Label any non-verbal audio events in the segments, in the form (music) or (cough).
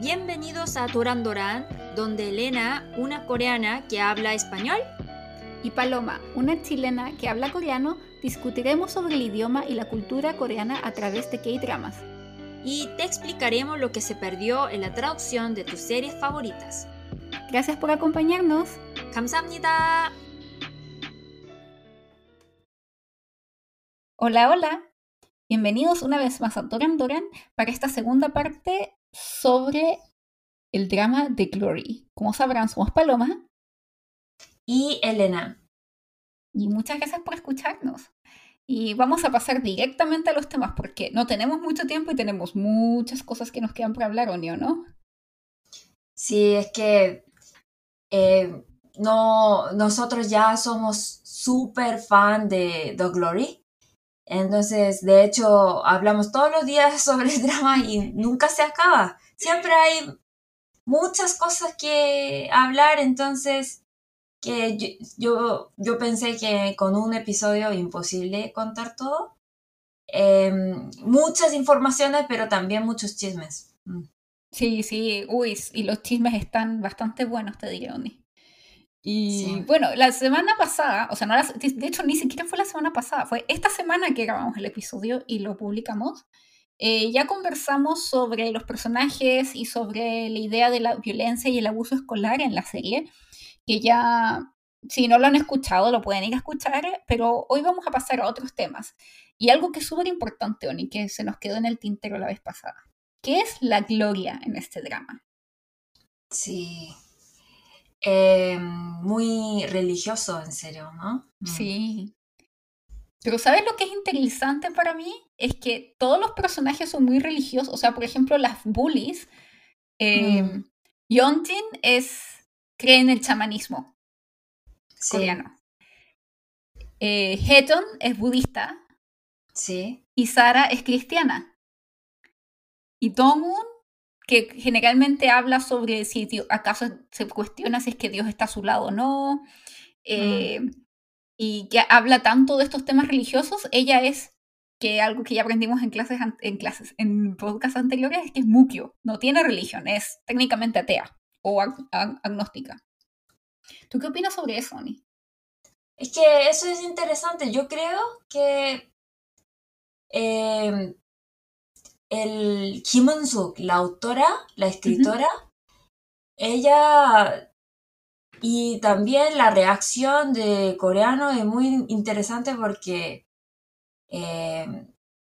Bienvenidos a Doran Doran, donde Elena, una coreana que habla español, y Paloma, una chilena que habla coreano, discutiremos sobre el idioma y la cultura coreana a través de K-dramas. y te explicaremos lo que se perdió en la traducción de tus series favoritas. Gracias por acompañarnos. 감사합니다. Hola, hola. Bienvenidos una vez más a Doran Doran para esta segunda parte sobre el drama de Glory. Como sabrán, somos Paloma Y Elena. y muchas gracias por escucharnos. Y vamos a pasar directamente a los temas porque no tenemos mucho tiempo y tenemos muchas cosas que nos quedan por hablar, ¿o no? Sí, es que eh, no, nosotros ya somos súper fan de The Glory. Entonces, de hecho, hablamos todos los días (laughs) sobre el drama y nunca se acaba. Siempre hay muchas cosas que hablar, entonces que yo, yo, pensé que con un episodio imposible contar todo. Em, muchas informaciones, pero también muchos chismes. Mm. Sí, sí, uy, y los chismes están bastante buenos, te diré, Oni. Y Sí. bueno, la semana pasada, o sea, no la- de hecho ni siquiera fue la semana pasada, fue esta semana que grabamos el episodio y lo publicamos. eh, ya conversamos sobre los personajes y sobre la idea de la violencia y el abuso escolar en la serie, que ya, si no lo han escuchado, lo pueden ir a escuchar, pero hoy vamos a pasar a otros temas. Y algo que es súper importante, Oni, que se nos quedó en el tintero la vez pasada. ¿Qué es la gloria en este drama? Sí. Em, muy religioso, en serio, ¿no? Mm. Sí. Pero ¿sabes lo que es interesante para mí? Es que todos los personajes son muy religiosos. O sea, por ejemplo, las bullies. Eh, Mm. Yeonjin es, cree en el chamanismo Sí, coreano. Eh, Haejeon es budista sí, y Sara es cristiana. Y Dongwon, que generalmente habla sobre si Dio- acaso se cuestiona si es que Dios está a su lado o no, eh, y que habla tanto de estos temas religiosos, ella es que algo que ya aprendimos en clases, en clases, en podcasts anteriores, es que es mukyo, no tiene religión, es técnicamente atea o ag- ag- agnóstica. ¿Tú qué opinas sobre eso, Ani? Es que eso es interesante. Yo creo que em, el Kim Eun-suk, la autora, la escritora, ella y también la reacción de coreano es muy interesante porque em,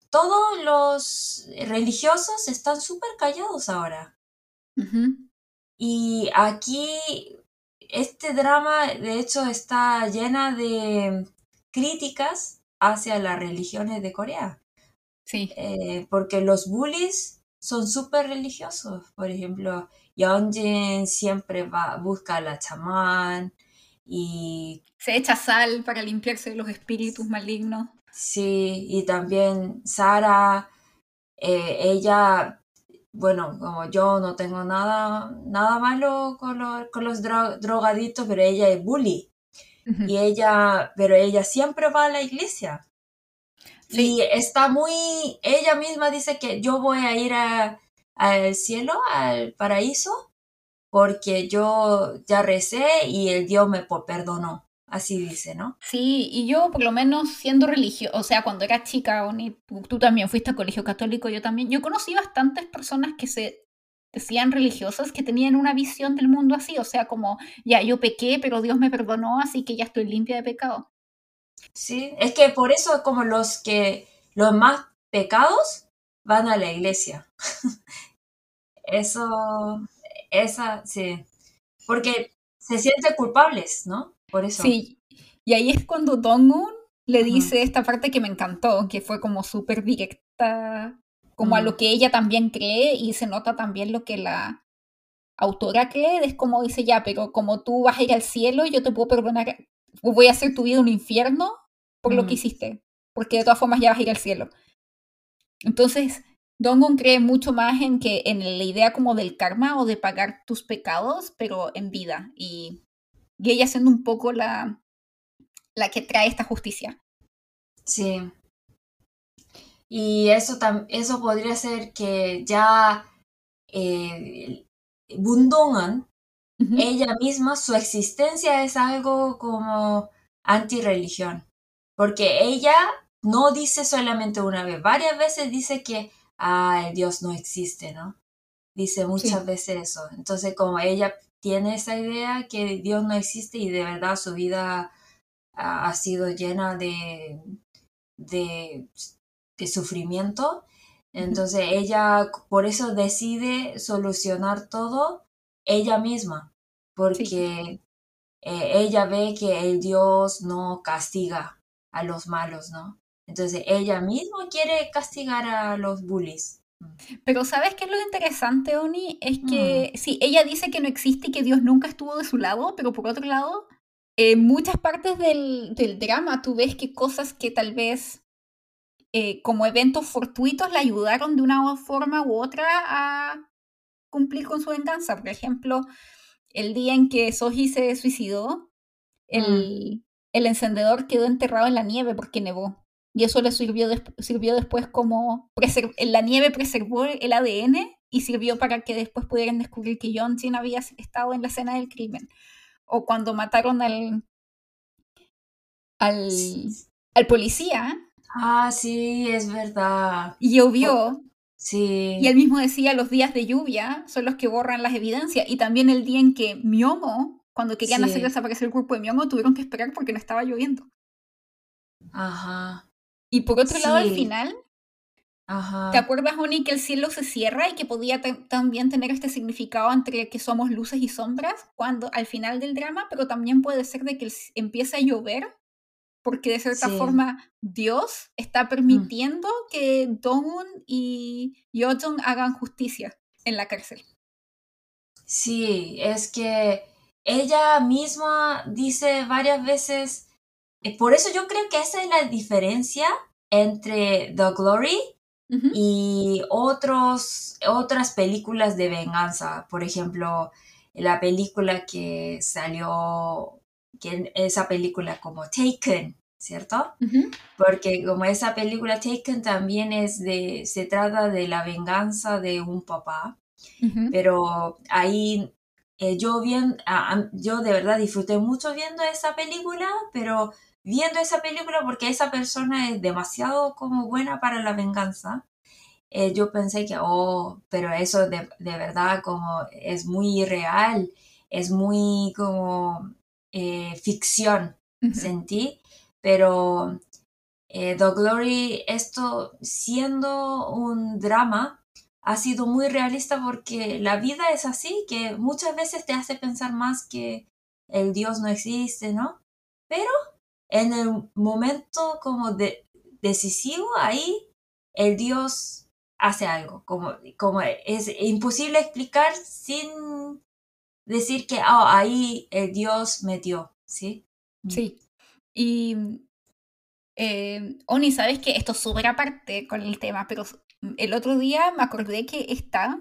todos los religiosos están súper callados ahora. Y aquí este drama, de hecho, está llena de críticas hacia las religiones de Corea, Sí, eh, porque los bullies son súper religiosos. Por ejemplo, Yeonjin siempre va, busca a la chamán y se echa sal para limpiarse de los espíritus malignos. sí, y también Sara, eh, ella, bueno, como yo no tengo nada, nada malo con, lo- con los dro- drogadictos, pero ella es bully. Y ella, pero ella siempre va a la iglesia. Sí. Y está muy, ella misma dice que yo voy a ir a- al cielo, al paraíso, porque yo ya recé y el Dios me perdonó. Así dice, ¿no? Sí, y yo por lo menos siendo religiosa, o sea, cuando era chica, Oni, tú, tú también fuiste a colegio católico, yo también, yo conocí bastantes personas que se decían religiosas que tenían una visión del mundo así, o sea, como, ya, yo pequé, pero Dios me perdonó, así que ya estoy limpia de pecado. Sí, es que por eso como los que, los más pecados van a la iglesia. (laughs) Eso, esa, sí. Porque se sienten culpables, ¿no? Por eso. Sí, y ahí es cuando Dongwon le dice esta parte que me encantó, que fue como súper directa, como a lo que ella también cree, y se nota también lo que la autora cree, es como dice, ya, pero como tú vas a ir al cielo, yo te puedo perdonar, voy a hacer tu vida un infierno por lo que Mm. hiciste, porque de todas formas ya vas a ir al cielo. Entonces, Dongwon cree mucho más en que en la idea como del karma o de pagar tus pecados, pero en vida, y, y ella siendo un poco la, la que trae esta justicia. Sí. Y eso, eso podría ser que ya eh, Bundongan, ella misma, su existencia es algo como antirreligión, porque ella no dice solamente una vez, varias veces dice que, ah, Dios no existe, ¿no? Dice muchas veces eso. Entonces, como ella tiene esa idea que Dios no existe y de verdad su vida ha, sido llena de, de, sufrimiento, entonces ella por eso decide solucionar todo ella misma, porque eh, ella ve que el Dios no castiga a los malos, ¿no? Entonces ella misma quiere castigar a los bullies. Pero ¿sabes qué es lo interesante, Oni? Es que mm. sí, ella dice que no existe y que Dios nunca estuvo de su lado, pero por otro lado, en muchas partes del, drama tú ves que cosas que tal vez eh, como eventos fortuitos le ayudaron de una forma u otra a cumplir con su venganza. Por ejemplo, el día en que Soji se suicidó, el, mm. El encendedor quedó enterrado en la nieve porque nevó. Y eso le sirvió, sirvió después como... La nieve preservó el ADN y sirvió para que después pudieran descubrir que John Jin había estado en la escena del crimen. O cuando mataron al... al, al policía. Ah, sí, es verdad. Y llovió. Sí. Y él mismo decía, los días de lluvia son los que borran las evidencias. Y también el día en que Miomo, cuando querían hacer desaparecer el cuerpo de Miomo, tuvieron que esperar porque no estaba lloviendo. Ajá. Y por otro lado, al final, ¿te acuerdas, Oni, que el cielo se cierra y que podía también tener este significado entre que somos luces y sombras cuando al final del drama, pero también puede ser de que empiece a llover porque de cierta forma Dios está mm. permitiendo que Dongun y Yojong hagan justicia en la cárcel. Sí, es que ella misma dice varias veces eh, por eso yo creo que esa es la diferencia entre The Glory y otros, otras películas de venganza. Por ejemplo, la película que salió, que esa película como Taken, ¿cierto? Porque como esa película Taken también es de, se trata de la venganza de un papá, pero ahí eh, yo bien, yo de verdad disfruté mucho viendo esa película, pero viendo esa película porque esa persona es demasiado como buena para la venganza. Eh, yo pensé que, oh, pero eso de, verdad como es muy real, es muy como eh, ficción, sentí, pero eh, The Glory, esto siendo un drama, ha sido muy realista porque la vida es así, que muchas veces te hace pensar más que el Dios no existe, ¿no? Pero en el momento como de, decisivo, ahí el Dios hace algo, como, como es imposible explicar sin decir que oh, ahí el Dios metió, ¿sí? Sí. Y eh, Oni, sabes que esto es súper aparte con el tema, pero el otro día me acordé que esta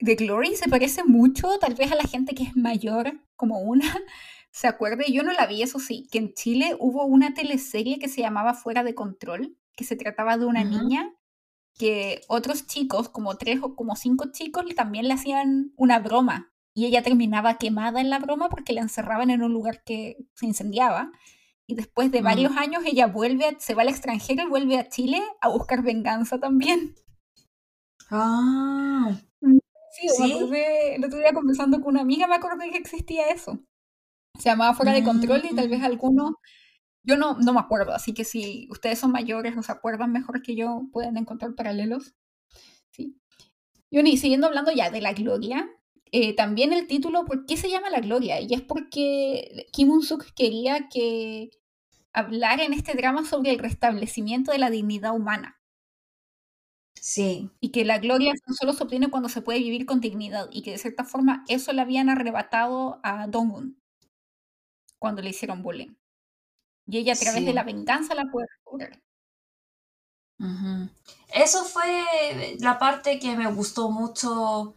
de Glory se parece mucho, tal vez a la gente que es mayor como una, (laughs) se acuerde, yo no la vi, eso sí, que en Chile hubo una teleserie que se llamaba Fuera de Control, que se trataba de una niña que otros chicos, como tres o como cinco chicos, también le hacían una broma y ella terminaba quemada en la broma porque la encerraban en un lugar que se incendiaba. Y después de varios mm. años ella vuelve, se va al extranjero y vuelve a Chile a buscar venganza también. Ah. Mm, sí, ¿Sí? el otro día conversando con una amiga me acordé que existía eso. Se llamaba Fuera de Control y tal vez mm. algunos, yo no, no me acuerdo, así que si ustedes son mayores o se acuerdan mejor que yo, pueden encontrar paralelos. Sí. Y siguiendo hablando ya de la gloria, eh, también el título, ¿por qué se llama la gloria? Y es porque Kim Un-suk quería que hablar en este drama sobre el restablecimiento de la dignidad humana. Sí. Y que la gloria solo se obtiene cuando se puede vivir con dignidad y que de cierta forma eso le habían arrebatado a Dong-un cuando le hicieron bullying. Y ella a través de la venganza la puede recuperar. Eso fue la parte que me gustó mucho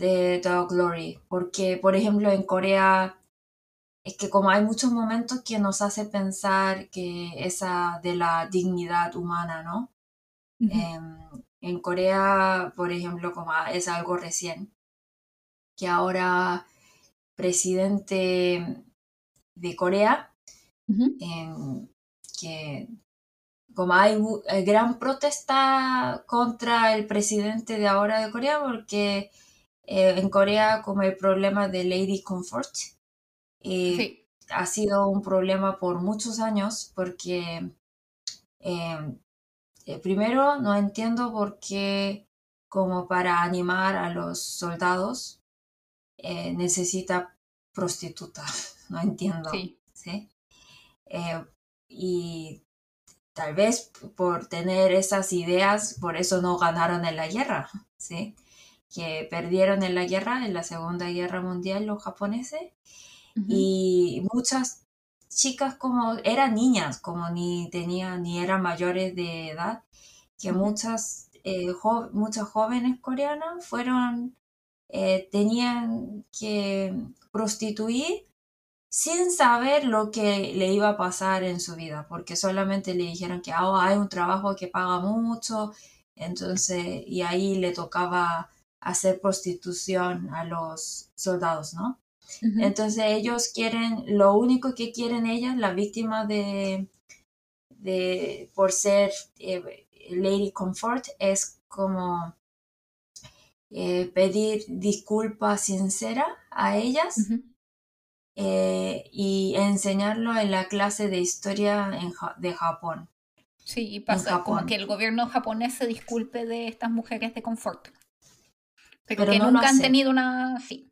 de The Glory, porque por ejemplo en Corea es que como hay muchos momentos que nos hace pensar que esa de la dignidad humana, ¿no? Em, en Corea, por ejemplo, como es algo recién, que ahora presidente de Corea, que como hay, gran protesta contra el presidente de ahora de Corea, porque eh, en Corea como el problema de Lady Comfort eh, ha sido un problema por muchos años, porque eh, primero no entiendo por qué como para animar a los soldados necesita prostituta, (laughs) no entiendo. ¿sí? y tal vez por tener esas ideas, por eso no ganaron en la guerra, ¿sí? Que perdieron en la guerra, en la Segunda Guerra Mundial, los japoneses. Y muchas chicas como eran niñas, como ni tenían, ni eran mayores de edad, que muchas, eh, muchas jóvenes coreanas fueron, eh, tenían que prostituir sin saber lo que le iba a pasar en su vida, porque solamente le dijeron que oh, hay un trabajo que paga mucho, entonces, y ahí le tocaba hacer prostitución a los soldados, ¿no? Entonces ellos quieren, lo único que quieren ellas, la víctima de, de por ser eh, Lady Comfort, es como eh, pedir disculpas sinceras a ellas eh, y enseñarlo en la clase de historia de Japón. Sí, y pasa como que el gobierno japonés se disculpe de estas mujeres de confort. Pero, que nunca han tenido una... Sí.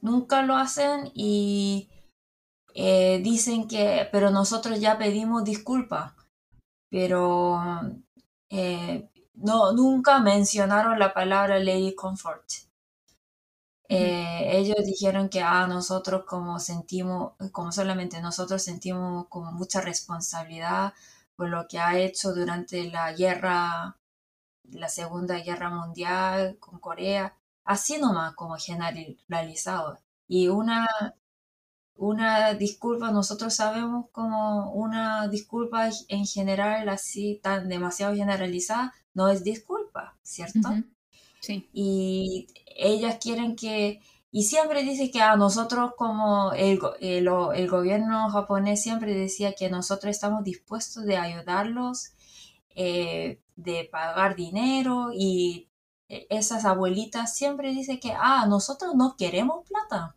Nunca lo hacen y eh, dicen que, pero nosotros ya pedimos disculpas, pero eh, no, nunca mencionaron la palabra Lady Comfort. Eh, ellos dijeron que a ah, nosotros como sentimos, como solamente nosotros sentimos como mucha responsabilidad por lo que ha hecho durante la guerra, la Segunda Guerra Mundial con Corea, así nomás como generalizado. Y una, una disculpa, nosotros sabemos como una disculpa en general así tan demasiado generalizada, no es disculpa, ¿cierto? Sí. Y ellas quieren que, y siempre dice que a nosotros como el, el, el, gobierno japonés siempre decía que nosotros estamos dispuestos de ayudarlos, eh, de pagar dinero y esas abuelitas siempre dicen que, ah, nosotros no queremos plata,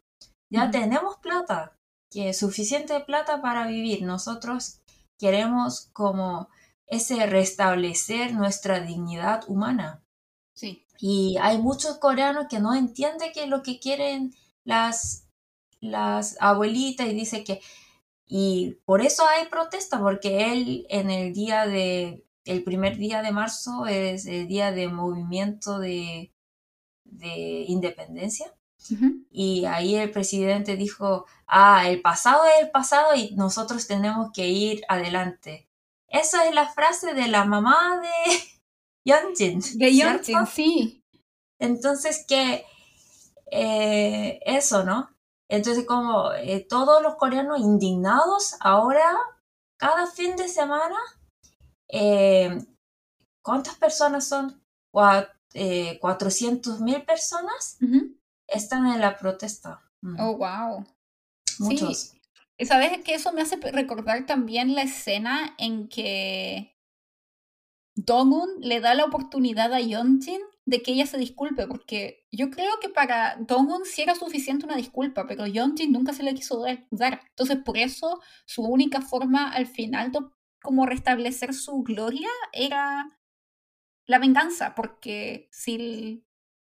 ya tenemos plata, que es suficiente plata para vivir, nosotros queremos como ese restablecer nuestra dignidad humana. Sí. Y hay muchos coreanos que no entienden que lo que quieren las, las abuelitas y dice que... Y por eso hay protesta, porque él en el día de... El primer día de marzo es el día de movimiento de, de independencia. Y ahí el presidente dijo, ah, el pasado es el pasado y nosotros tenemos que ir adelante. Esa es la frase de la mamá de, (laughs) Yeonjin. De Yeonjin, sí. Entonces, que eh, eso, ¿no? Entonces, como eh, todos los coreanos indignados, ahora, cada fin de semana, eh, ¿cuántas personas son? 400 mil personas están en la protesta. Mm. Oh, wow. Muchos. Sí. ¿Sabes que eso me hace recordar también la escena en que Dongun le da la oportunidad a Yeonjin de que ella se disculpe, porque yo creo que para Dongun sí era suficiente una disculpa, pero Yeonjin nunca se le quiso dar. Entonces, por eso su única forma al final de como restablecer su gloria era la venganza, porque si el,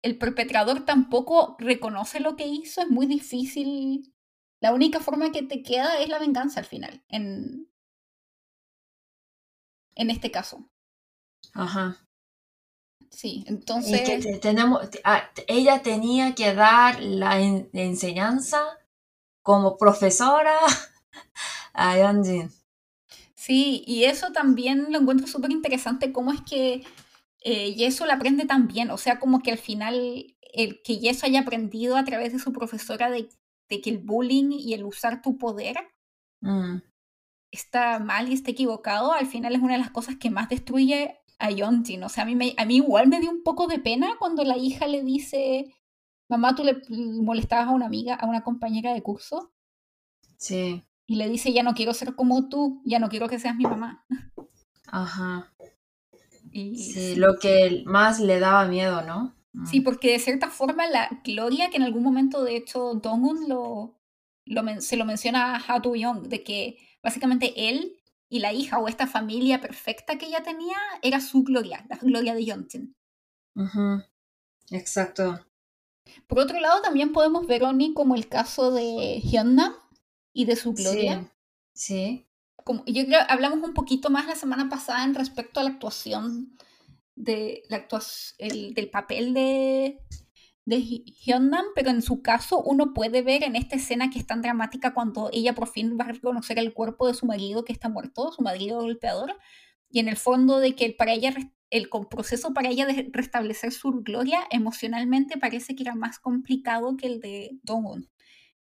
el perpetrador tampoco reconoce lo que hizo, es muy difícil. La única forma que te queda es la venganza al final, en, en este caso. Ajá. Sí, entonces... que tenemos, ah, ella tenía que dar la enseñanza como profesora (laughs) a Yeonjin. Sí, y eso también lo encuentro súper interesante, cómo es que eh, Yeso la aprende tan bien, o sea, como que al final el que Yeso haya aprendido a través de su profesora de, de que el bullying y el usar tu poder mm. está mal y está equivocado, al final es una de las cosas que más destruye a Yontin. O sea, a mí, me, a mí igual me dio un poco de pena cuando la hija le dice, mamá, tú le molestabas a una amiga, a una compañera de curso. Sí. Y le dice, ya no quiero ser como tú, ya no quiero que seas mi mamá. Ajá. Y, sí, lo que más le daba miedo, ¿no? Sí, mm. porque de cierta forma la Gloria, que en algún momento de hecho Dongun lo, lo se lo menciona a Hatu Young, de que básicamente él y la hija o esta familia perfecta que ella tenía era su Gloria, la Gloria de Yontin. Exacto. Por otro lado, también podemos ver Oni como el caso de Hyunna y de su Gloria. Sí. Como, yo creo hablamos un poquito más la semana pasada en respecto a la actuación de la actuación, del papel de, de Hyunam, pero en su caso uno puede ver en esta escena que es tan dramática cuando ella por fin va a reconocer el cuerpo de su marido que está muerto, su marido golpeador, y en el fondo de que para ella el proceso para ella de restablecer su gloria emocionalmente parece que era más complicado que el de Dongwon,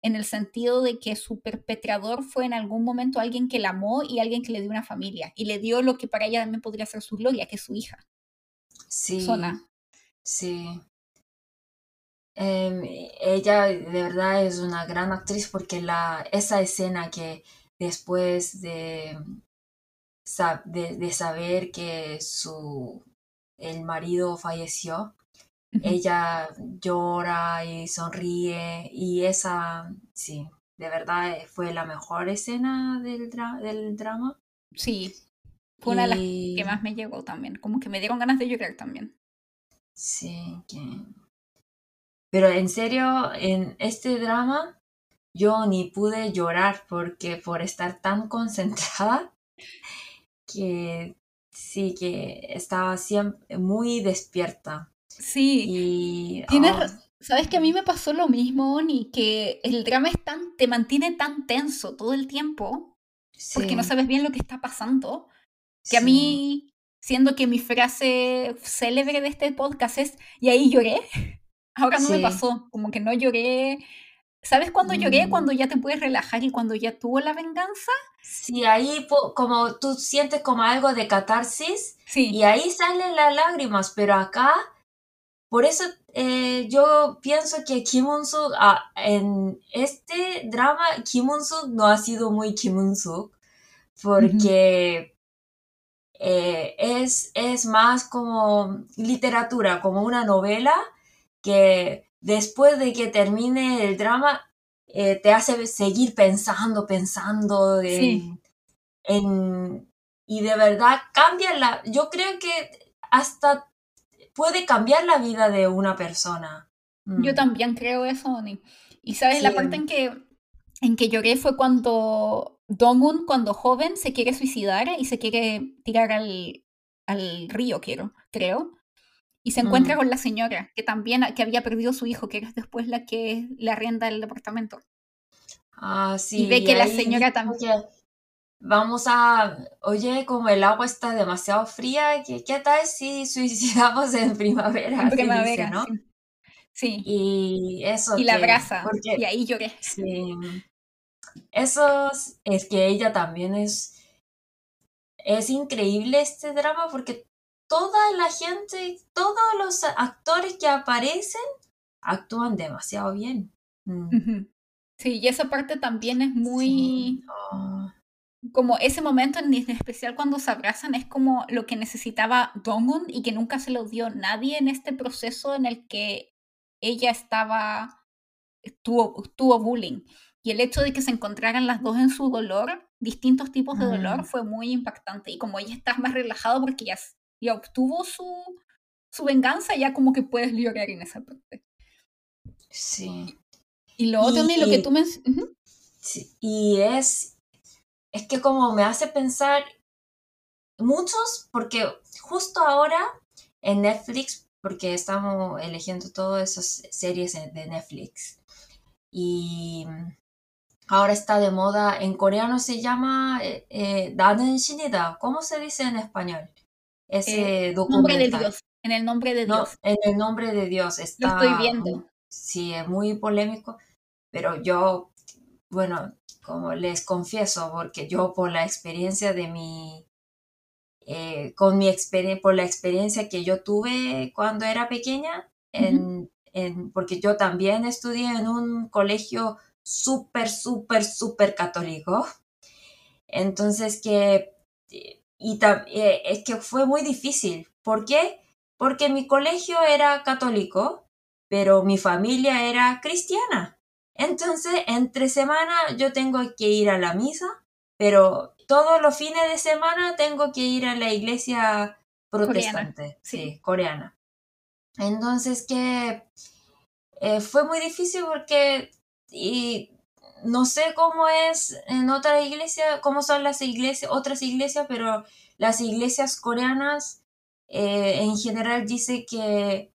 en el sentido de que su perpetrador fue en algún momento alguien que la amó y alguien que le dio una familia, y le dio lo que para ella también podría ser su gloria, que es su hija. Sí. Sí. Em, ella de verdad es una gran actriz porque la, esa escena que después de, de, saber que su, el marido falleció, ella llora y sonríe y esa, sí, de verdad fue la mejor escena del, del drama. Sí, fue una de las que más me llegó también, como que me dieron ganas de llorar también. Sí, que... Pero en serio, en este drama yo ni pude llorar porque por estar tan (laughs) concentrada que sí que estaba siempre muy despierta. Sí. Y tienes oh. sabes que a mí me pasó lo mismo ni que el drama es tan te mantiene tan tenso todo el tiempo porque no sabes bien lo que está pasando que a mí, siendo que mi frase célebre de este podcast es, y ahí lloré, (laughs) ahora no me pasó, como que no lloré. ¿Sabes cuándo lloré? Mm. Cuando ya te puedes relajar y cuando ya tuvo la venganza. Sí, ahí como tú sientes como algo de catarsis sí. y ahí salen las lágrimas, pero acá, por eso eh, yo pienso que Kim Un-suk, ah, en este drama, Kim Un-suk no ha sido muy Kim Un-suk, porque eh, es, es más como literatura, como una novela que después de que termine el drama eh, te hace seguir pensando, pensando en, y de verdad cambia la, yo creo que hasta puede cambiar la vida de una persona. Yo mm. también creo eso, Y sabes, la parte en que, en que lloré fue cuando Dongun, cuando joven, se quiere suicidar y se quiere tirar al, al río, quiero, creo. Y se encuentra mm. con la señora, que también que había perdido su hijo, que era después la que le arrienda el departamento. Ah, sí. Y ve que la señora también... Vamos a, oye, como el agua está demasiado fría, ¿qué, qué tal si suicidamos en primavera? En (laughs) primavera, ¿no? Sí. Y eso. Y la abraza. y ahí lloré. Sí. Eso es que ella también es... Es increíble este drama porque toda la gente, todos los actores que aparecen actúan demasiado bien. Mm. Sí, y esa parte también es muy... Como ese momento en especial cuando se abrazan es como lo que necesitaba Dongun y que nunca se lo dio nadie en este proceso en el que ella estaba, tuvo, tuvo bullying. Y el hecho de que se encontraran las dos en su dolor, distintos tipos de dolor, fue muy impactante. Y como ella está más relajado porque ya, ya obtuvo su, su venganza, ya como que puedes llorar en esa parte. Sí. Y lo otro, y, lo que tú me... sí, y es, es que como me hace pensar muchos, porque justo ahora en Netflix, porque estamos eligiendo todas esas series de Netflix, y Ahora está de moda, en coreano se llama eh, eh Shinida. ¿Cómo se dice en español? Ese eh, Nombre de Dios. En el nombre de Dios. en el nombre de Dios. Está, Lo estoy viendo. Sí, es muy polémico, pero yo, bueno, como les confieso, porque yo por la experiencia de mi eh, con mi por la experiencia que yo tuve cuando era pequeña, en, en, porque yo también estudié en un colegio súper, súper, súper católico. Entonces que, y eh, es que fue muy difícil. ¿Por qué? Porque mi colegio era católico, pero mi familia era cristiana. Entonces, entre semana yo tengo que ir a la misa, pero todos los fines de semana tengo que ir a la iglesia protestante, sí. coreana. Entonces que eh, fue muy difícil porque y no sé cómo es en otra iglesia, cómo son las iglesias, otras iglesias, pero las iglesias coreanas eh, en general dice que,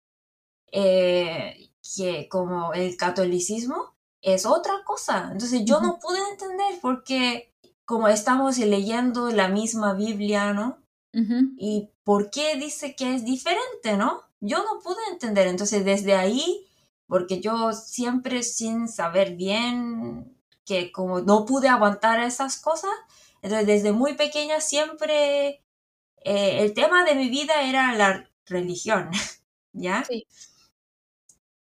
eh, que como el catolicismo es otra cosa. Entonces yo no pude entender porque como estamos leyendo la misma Biblia, ¿no? ¿Y por qué dice que es diferente, no? Yo no pude entender. Entonces desde ahí, porque yo siempre sin saber bien que como no pude aguantar esas cosas, entonces desde muy pequeña siempre eh, el tema de mi vida era la religión, (laughs) ¿ya? Sí.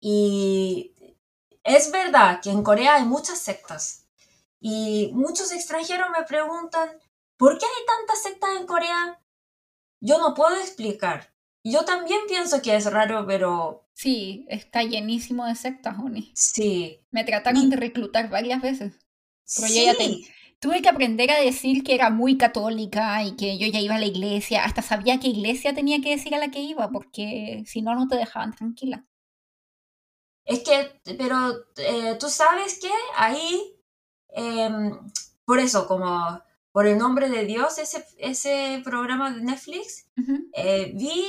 Y es verdad que en Corea hay muchas sectas y muchos extranjeros me preguntan, ¿por qué hay tantas sectas en Corea? Yo no puedo explicar. Yo también pienso que es raro, pero... Sí, está llenísimo de sectas, Oni. Sí. Me trataron de reclutar varias veces. Pero sí. ya tuve que aprender a decir que era muy católica y que yo ya iba a la iglesia. Hasta sabía qué iglesia tenía que decir a la que iba, porque si no, no te dejaban tranquila. Es que, pero eh, tú sabes que ahí, em, por eso, como por el nombre de Dios, ese, ese programa de Netflix, eh, vi,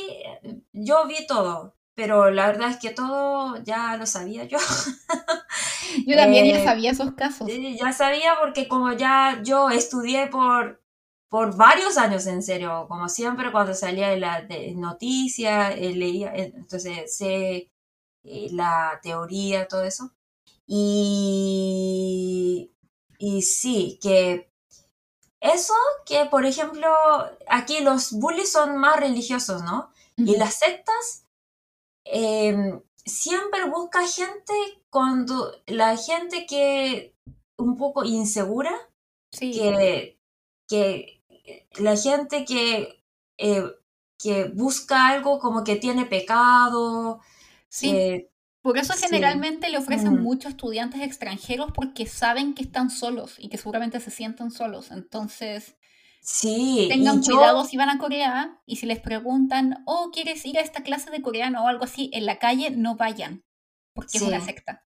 yo vi todo, pero la verdad es que todo ya lo sabía yo. (laughs) yo también ya eh, sabía esos casos. Ya sabía porque como ya yo estudié por, por varios años en serio, como siempre cuando salía de la noticia, leía, entonces sé eh, la teoría, todo eso. Y, y sí, que eso que, por ejemplo, aquí los bullies son más religiosos, ¿no? Y las sectas em, siempre busca gente cuando la gente que un poco insegura, que, que la gente que, eh, que busca algo como que tiene pecado, Sí. Eh, por eso generalmente le ofrecen muchos estudiantes extranjeros porque saben que están solos y que seguramente se sienten solos. Entonces, sí, tengan cuidado si van a Corea y si les preguntan, oh, ¿quieres ir a esta clase de coreano o algo así? En la calle no vayan porque es una secta.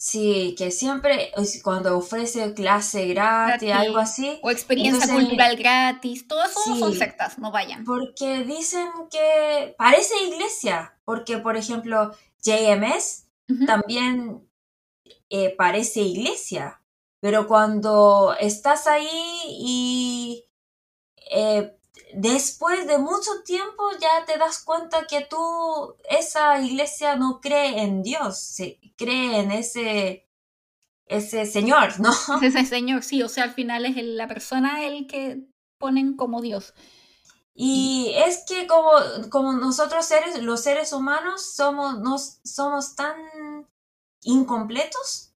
Sí, que siempre cuando ofrece clase gratis, algo así. O experiencia cultural gratis, todo eso son sectas, no vayan. Porque dicen que parece iglesia, porque por ejemplo JMS también eh, parece iglesia, pero cuando estás ahí y eh, después de mucho tiempo ya te das cuenta que tú, esa iglesia no cree en Dios, se cree en ese, ese Señor, ¿no? (laughs) Ese Señor, sí, o sea, al final es la persona el que ponen como Dios. Y es que como, como nosotros seres, los seres humanos somos, nos, somos tan incompletos,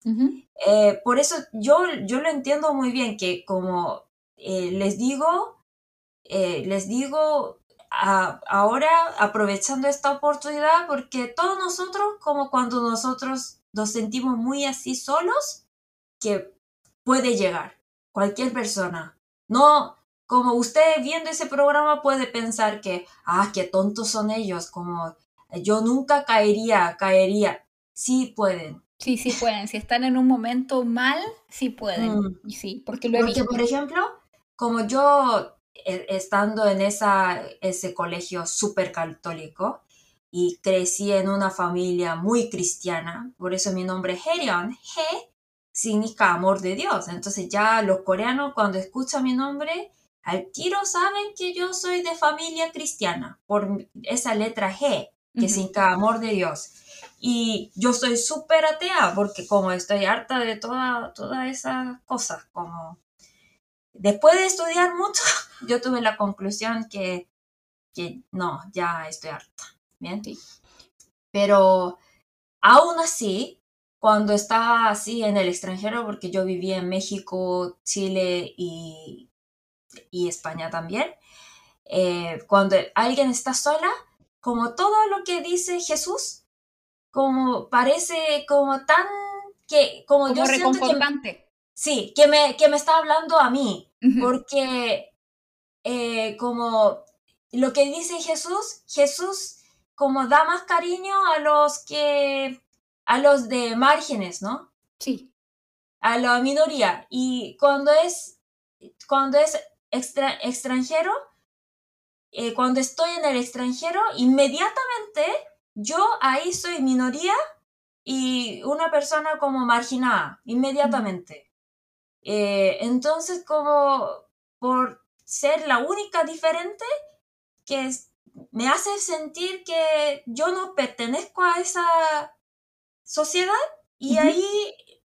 eh, por eso yo, yo lo entiendo muy bien, que como eh, les digo, eh, les digo ahora aprovechando esta oportunidad porque todos nosotros, como cuando nosotros nos sentimos muy así solos, que puede llegar cualquier persona. No, como usted viendo ese programa puede pensar que, ah, qué tontos son ellos, como yo nunca caería, caería. Sí pueden. Sí, sí pueden. Si están en un momento mal, sí pueden. Mm. Sí, porque lo Porque, por ejemplo, como yo estando en esa, ese colegio súper católico y crecí en una familia muy cristiana, por eso mi nombre es Herion, He significa amor de Dios. Entonces ya los coreanos cuando escuchan mi nombre, al tiro saben que yo soy de familia cristiana, por esa letra G, que significa amor de Dios. Y yo soy súper atea porque como estoy harta de toda, todas esas cosas, como después de estudiar mucho, (laughs) yo tuve la conclusión que, que no, ya estoy harta. Bien. Pero aún así, cuando estaba así en el extranjero, porque yo vivía en México, Chile y, y España también, eh, cuando alguien está sola, como todo lo que dice Jesús, como parece como tan que como, como yo reconfortante. Sí, que me, que me está hablando a mí, porque eh, como lo que dice Jesús, Jesús como da más cariño a los que a los de márgenes, ¿no? Sí. A la minoría. Y cuando es cuando es extra, extranjero, eh, cuando estoy en el extranjero, inmediatamente yo ahí soy minoría y una persona como marginada, inmediatamente. Eh, entonces, como por ser la única diferente, que me hace sentir que yo no pertenezco a esa sociedad y ahí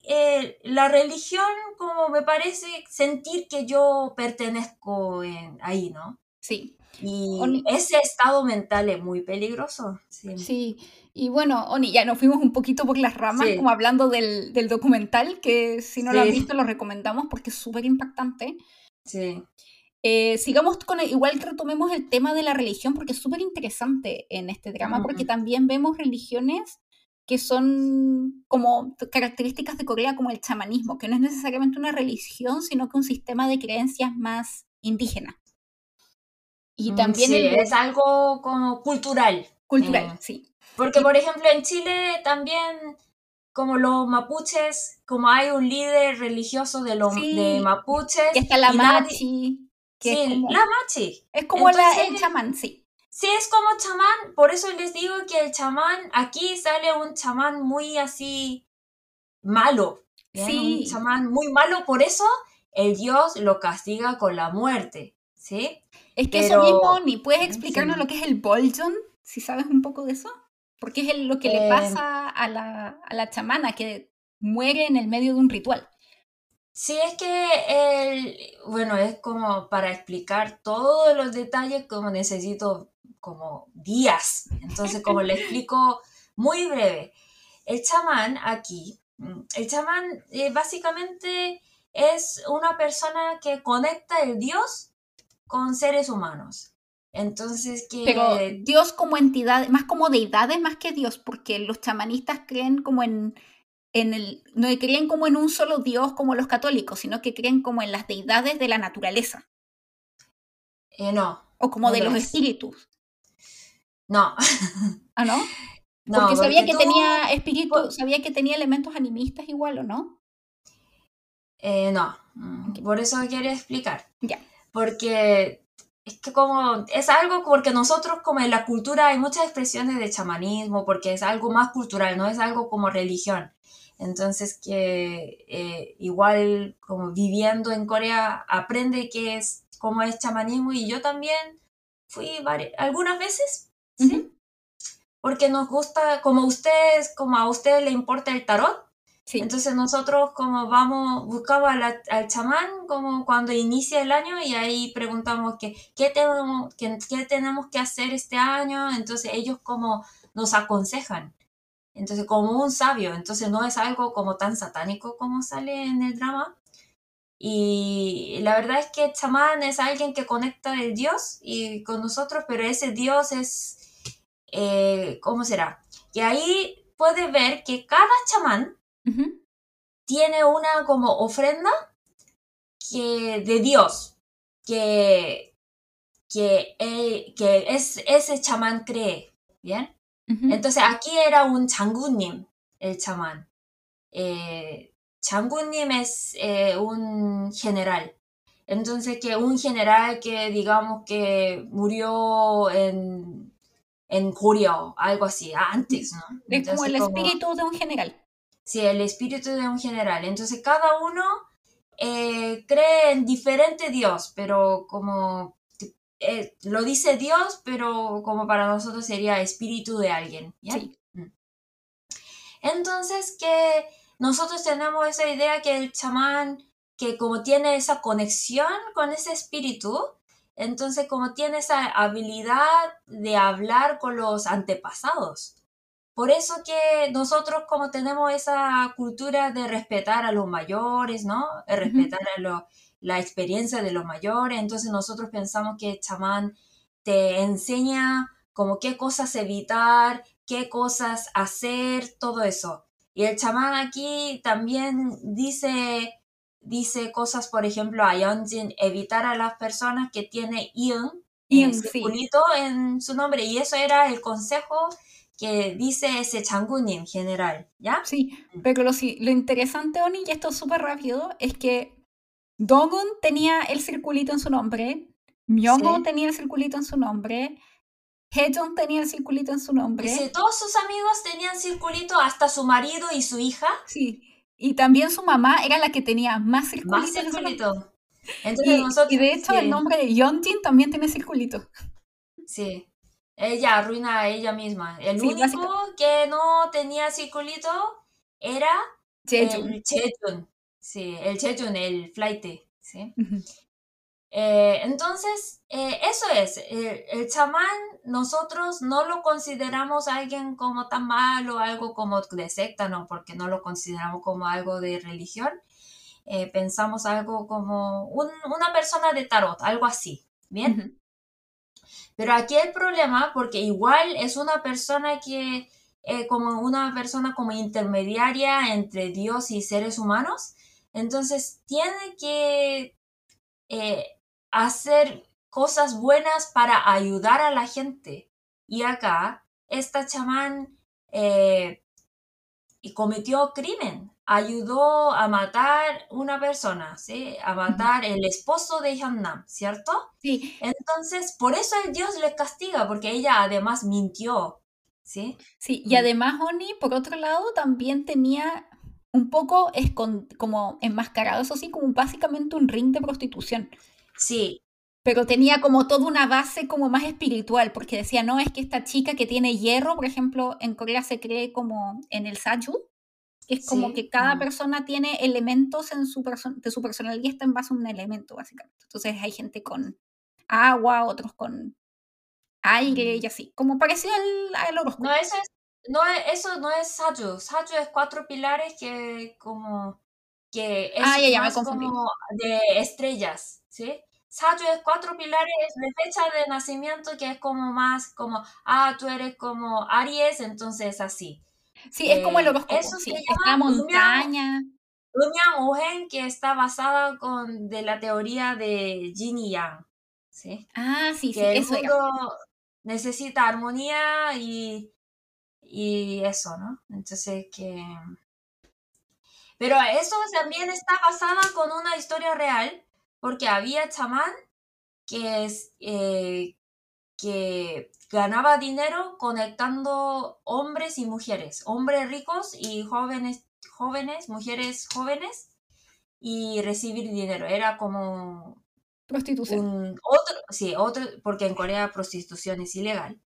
eh, la religión como me parece sentir que yo pertenezco en, ahí, ¿no? Sí. Y ese estado mental es muy peligroso. Sí. Y bueno, Oni, ya nos fuimos un poquito por las ramas, como hablando del, del, documental, que si no lo han visto lo recomendamos porque es súper impactante. Sí. Eh, sigamos con, el, igual retomemos el tema de la religión porque es súper interesante en este drama, porque también vemos religiones que son como características de Corea como el chamanismo, que no es necesariamente una religión, sino que un sistema de creencias más indígena. Y mm, también es algo como cultural. Cultural, eh, sí. Porque, por ejemplo, en Chile también, como los mapuches, como hay un líder religioso de los de mapuches. Que está la machi. sí, la machi. Es como la, el chamán, sí. Sí, es como chamán, por eso les digo que el chamán, aquí sale un chamán muy así malo. Sí. Un chamán muy malo, por eso el dios lo castiga con la muerte, ¿sí? Es que eso mismo, ni puedes explicarnos lo que es el boljon, si sabes un poco de eso. Porque es lo que le em. pasa a la, a la chamana, que muere en el medio de un ritual. Sí, es que el, bueno, es como para explicar todos los detalles, como necesito como días. Entonces, como le (laughs) explico muy breve, el chamán aquí, mm, el chamán eh, básicamente es una persona que conecta el Dios con seres humanos. Entonces que... Pero Dios como entidad, más como deidades más que Dios, porque los chamanistas creen como en, en el... No creen como en un solo Dios como los católicos, sino que creen como en las deidades de la naturaleza. Eh, no. O como de los espíritus. No. ¿Ah, no? (laughs) porque sabía que tenía espíritu, sabía que tenía elementos animistas igual, ¿o no? Eh, no. Por eso quería explicar. Ya. Porque es que como es algo porque nosotros como en la cultura hay muchas expresiones de chamanismo porque es algo más cultural, no es algo como religión. Entonces que eh, igual como viviendo en Corea aprende que es como es chamanismo y yo también fui algunas veces ¿sí? Porque nos gusta, como ustedes, como a ustedes le importa el tarot, sí. entonces nosotros como vamos, buscamos al chamán como cuando inicia el año y ahí preguntamos que, ¿qué, tenemos, qué, qué tenemos que hacer este año, entonces ellos como nos aconsejan. Entonces, como un sabio, entonces no es algo como tan satánico como sale en el drama. Y la verdad es que el chamán es alguien que conecta el Dios y con nosotros, pero ese Dios es eh, ¿cómo será? Que ahí puede ver que cada chamán tiene una como ofrenda que, de Dios, que, que, que es, ese chamán cree, ¿bien? Entonces aquí era un changunim, el chamán. Eh, changunim es eh, un general. Entonces que un general que digamos que murió en en Corea, algo así, antes, ¿no? Es como el espíritu de un general. Sí, el espíritu de un general. Entonces cada uno eh, cree en diferente Dios, pero como eh, lo dice Dios, pero como para nosotros sería espíritu de alguien. Sí. Mm. Entonces que nosotros tenemos esa idea que el chamán que como tiene esa conexión con ese espíritu, entonces como tiene esa habilidad de hablar con los antepasados. Por eso que nosotros como tenemos esa cultura de respetar a los mayores, ¿no? Respetar a la experiencia de los mayores, entonces nosotros pensamos que el chamán te enseña como qué cosas evitar, qué cosas hacer, todo eso. Y el chamán aquí también dice, dice cosas, por ejemplo, a Yeonjin, evitar a las personas que tiene Ian, Ian circulito en su nombre. Y eso era el consejo que dice ese changunim en general, ¿ya? Sí, pero lo, lo interesante, Oni, y esto es súper rápido, es que Dogun tenía el circulito en su nombre, Myongo tenía el circulito en su nombre, Hejong tenía el circulito en su nombre. Todos sus amigos tenían circulito, hasta su marido y su hija. Sí, y también su mamá era la que tenía más circulito. Más circulito. Entonces y, nosotros, y de hecho el nombre de Yeonjin también tiene circulito. Sí. Ella arruina a ella misma. El único que no tenía circulito era el Chejun. Sí, el Chejun, el flight. ¿sí? Eh, entonces, eh, eso es, el chamán nosotros no lo consideramos alguien como tan malo, algo como de secta, no, porque no lo consideramos como algo de religión. Eh, pensamos algo como una persona de tarot, algo así, ¿bien? Pero aquí el problema, porque igual es una persona que, como una persona como intermediaria entre Dios y seres humanos, entonces tiene que hacer cosas buenas para ayudar a la gente. Y acá, esta chamán eh, cometió crimen, ayudó a matar una persona, ¿sí? A matar el esposo de Hyunnam, ¿cierto? Sí. Entonces, por eso el Dios le castiga, porque ella además mintió, ¿sí? Sí, y además Oni, por otro lado, también tenía un poco como enmascarado, eso sí, como básicamente un ring de prostitución. Sí. Pero tenía como toda una base como más espiritual, porque decía, no, es que esta chica que tiene hierro, por ejemplo, en Corea se cree como en el Saju, que es como que cada persona tiene elementos en su de su personalidad y está en base a un elemento, básicamente. Entonces hay gente con agua, otros con aire mm. y así, como parecido al, horóscopo. No, eso, es, no, eso no es Saju. Saju es cuatro pilares que como que es ah, más como de estrellas, ¿sí? Saju es cuatro pilares de fecha de nacimiento que es como más como, ah, tú eres como Aries, entonces así. Sí, es como el eh, horóscopo, eso sí, es la montaña. Una mujer que está basada con de la teoría de Yin y Yang, ¿sí? Ah, sí, que sí, el eso mundo necesita armonía y, y eso, ¿no? Entonces que pero eso también está basada con una historia real, porque había chamán que, es, eh, que ganaba dinero conectando hombres y mujeres, hombres ricos y jóvenes, jóvenes, mujeres jóvenes, y recibir dinero. Era como... Prostitución. otro, sí, otro, porque en Corea prostitución es ilegal.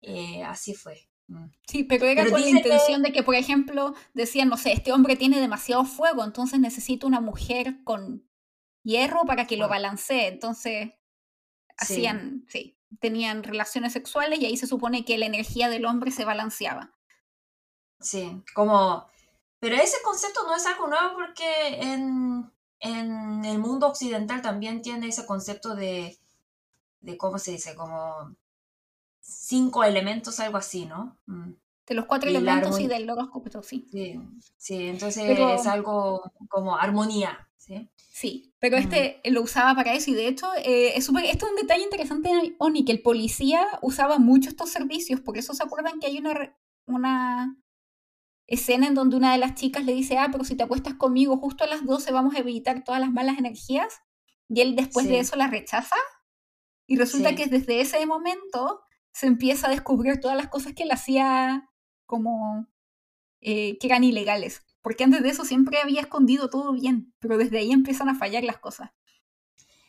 Eh, así fue. Mm. Sí, pero era con la intención de que, por ejemplo, decían, no sé, este hombre tiene demasiado fuego, entonces necesito una mujer con hierro para que lo balancee. Entonces, hacían, sí. tenían relaciones sexuales y ahí se supone que la energía del hombre se balanceaba. Sí, como... Pero ese concepto no es algo nuevo porque en, en el mundo occidental también tiene ese concepto de, de ¿cómo se dice? Como cinco elementos, algo así, ¿no? Mm. De los cuatro elementos y del horóscopo, sí. sí. Sí, entonces es algo como armonía, ¿sí? Sí, pero este lo usaba para eso y de hecho eh, es super, esto es un detalle interesante, Oni, que el policía usaba mucho estos servicios, por eso se acuerdan que hay una, una escena en donde una de las chicas le dice, ah, pero si te acuestas conmigo justo a las 12 vamos a evitar todas las malas energías, y él después de eso la rechaza, y resulta que desde ese momento se empieza a descubrir todas las cosas que él hacía como eh, que eran ilegales. Porque antes de eso siempre había escondido todo bien, pero desde ahí empiezan a fallar las cosas.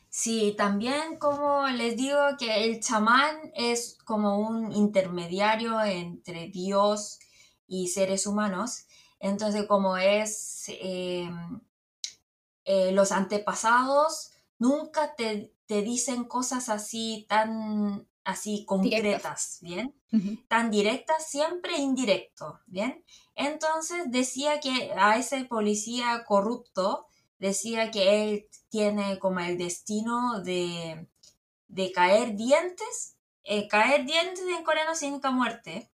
Sí, también como les digo que el chamán es como un intermediario entre Dios y seres humanos. Entonces como es, em, eh, los antepasados nunca te, te, dicen cosas así tan así concretas, ¿bien? Tan directas, siempre indirecto, ¿bien? Entonces decía que a ese policía corrupto, decía que él tiene como el destino de, de caer dientes. Eh, caer dientes en coreano significa muerte.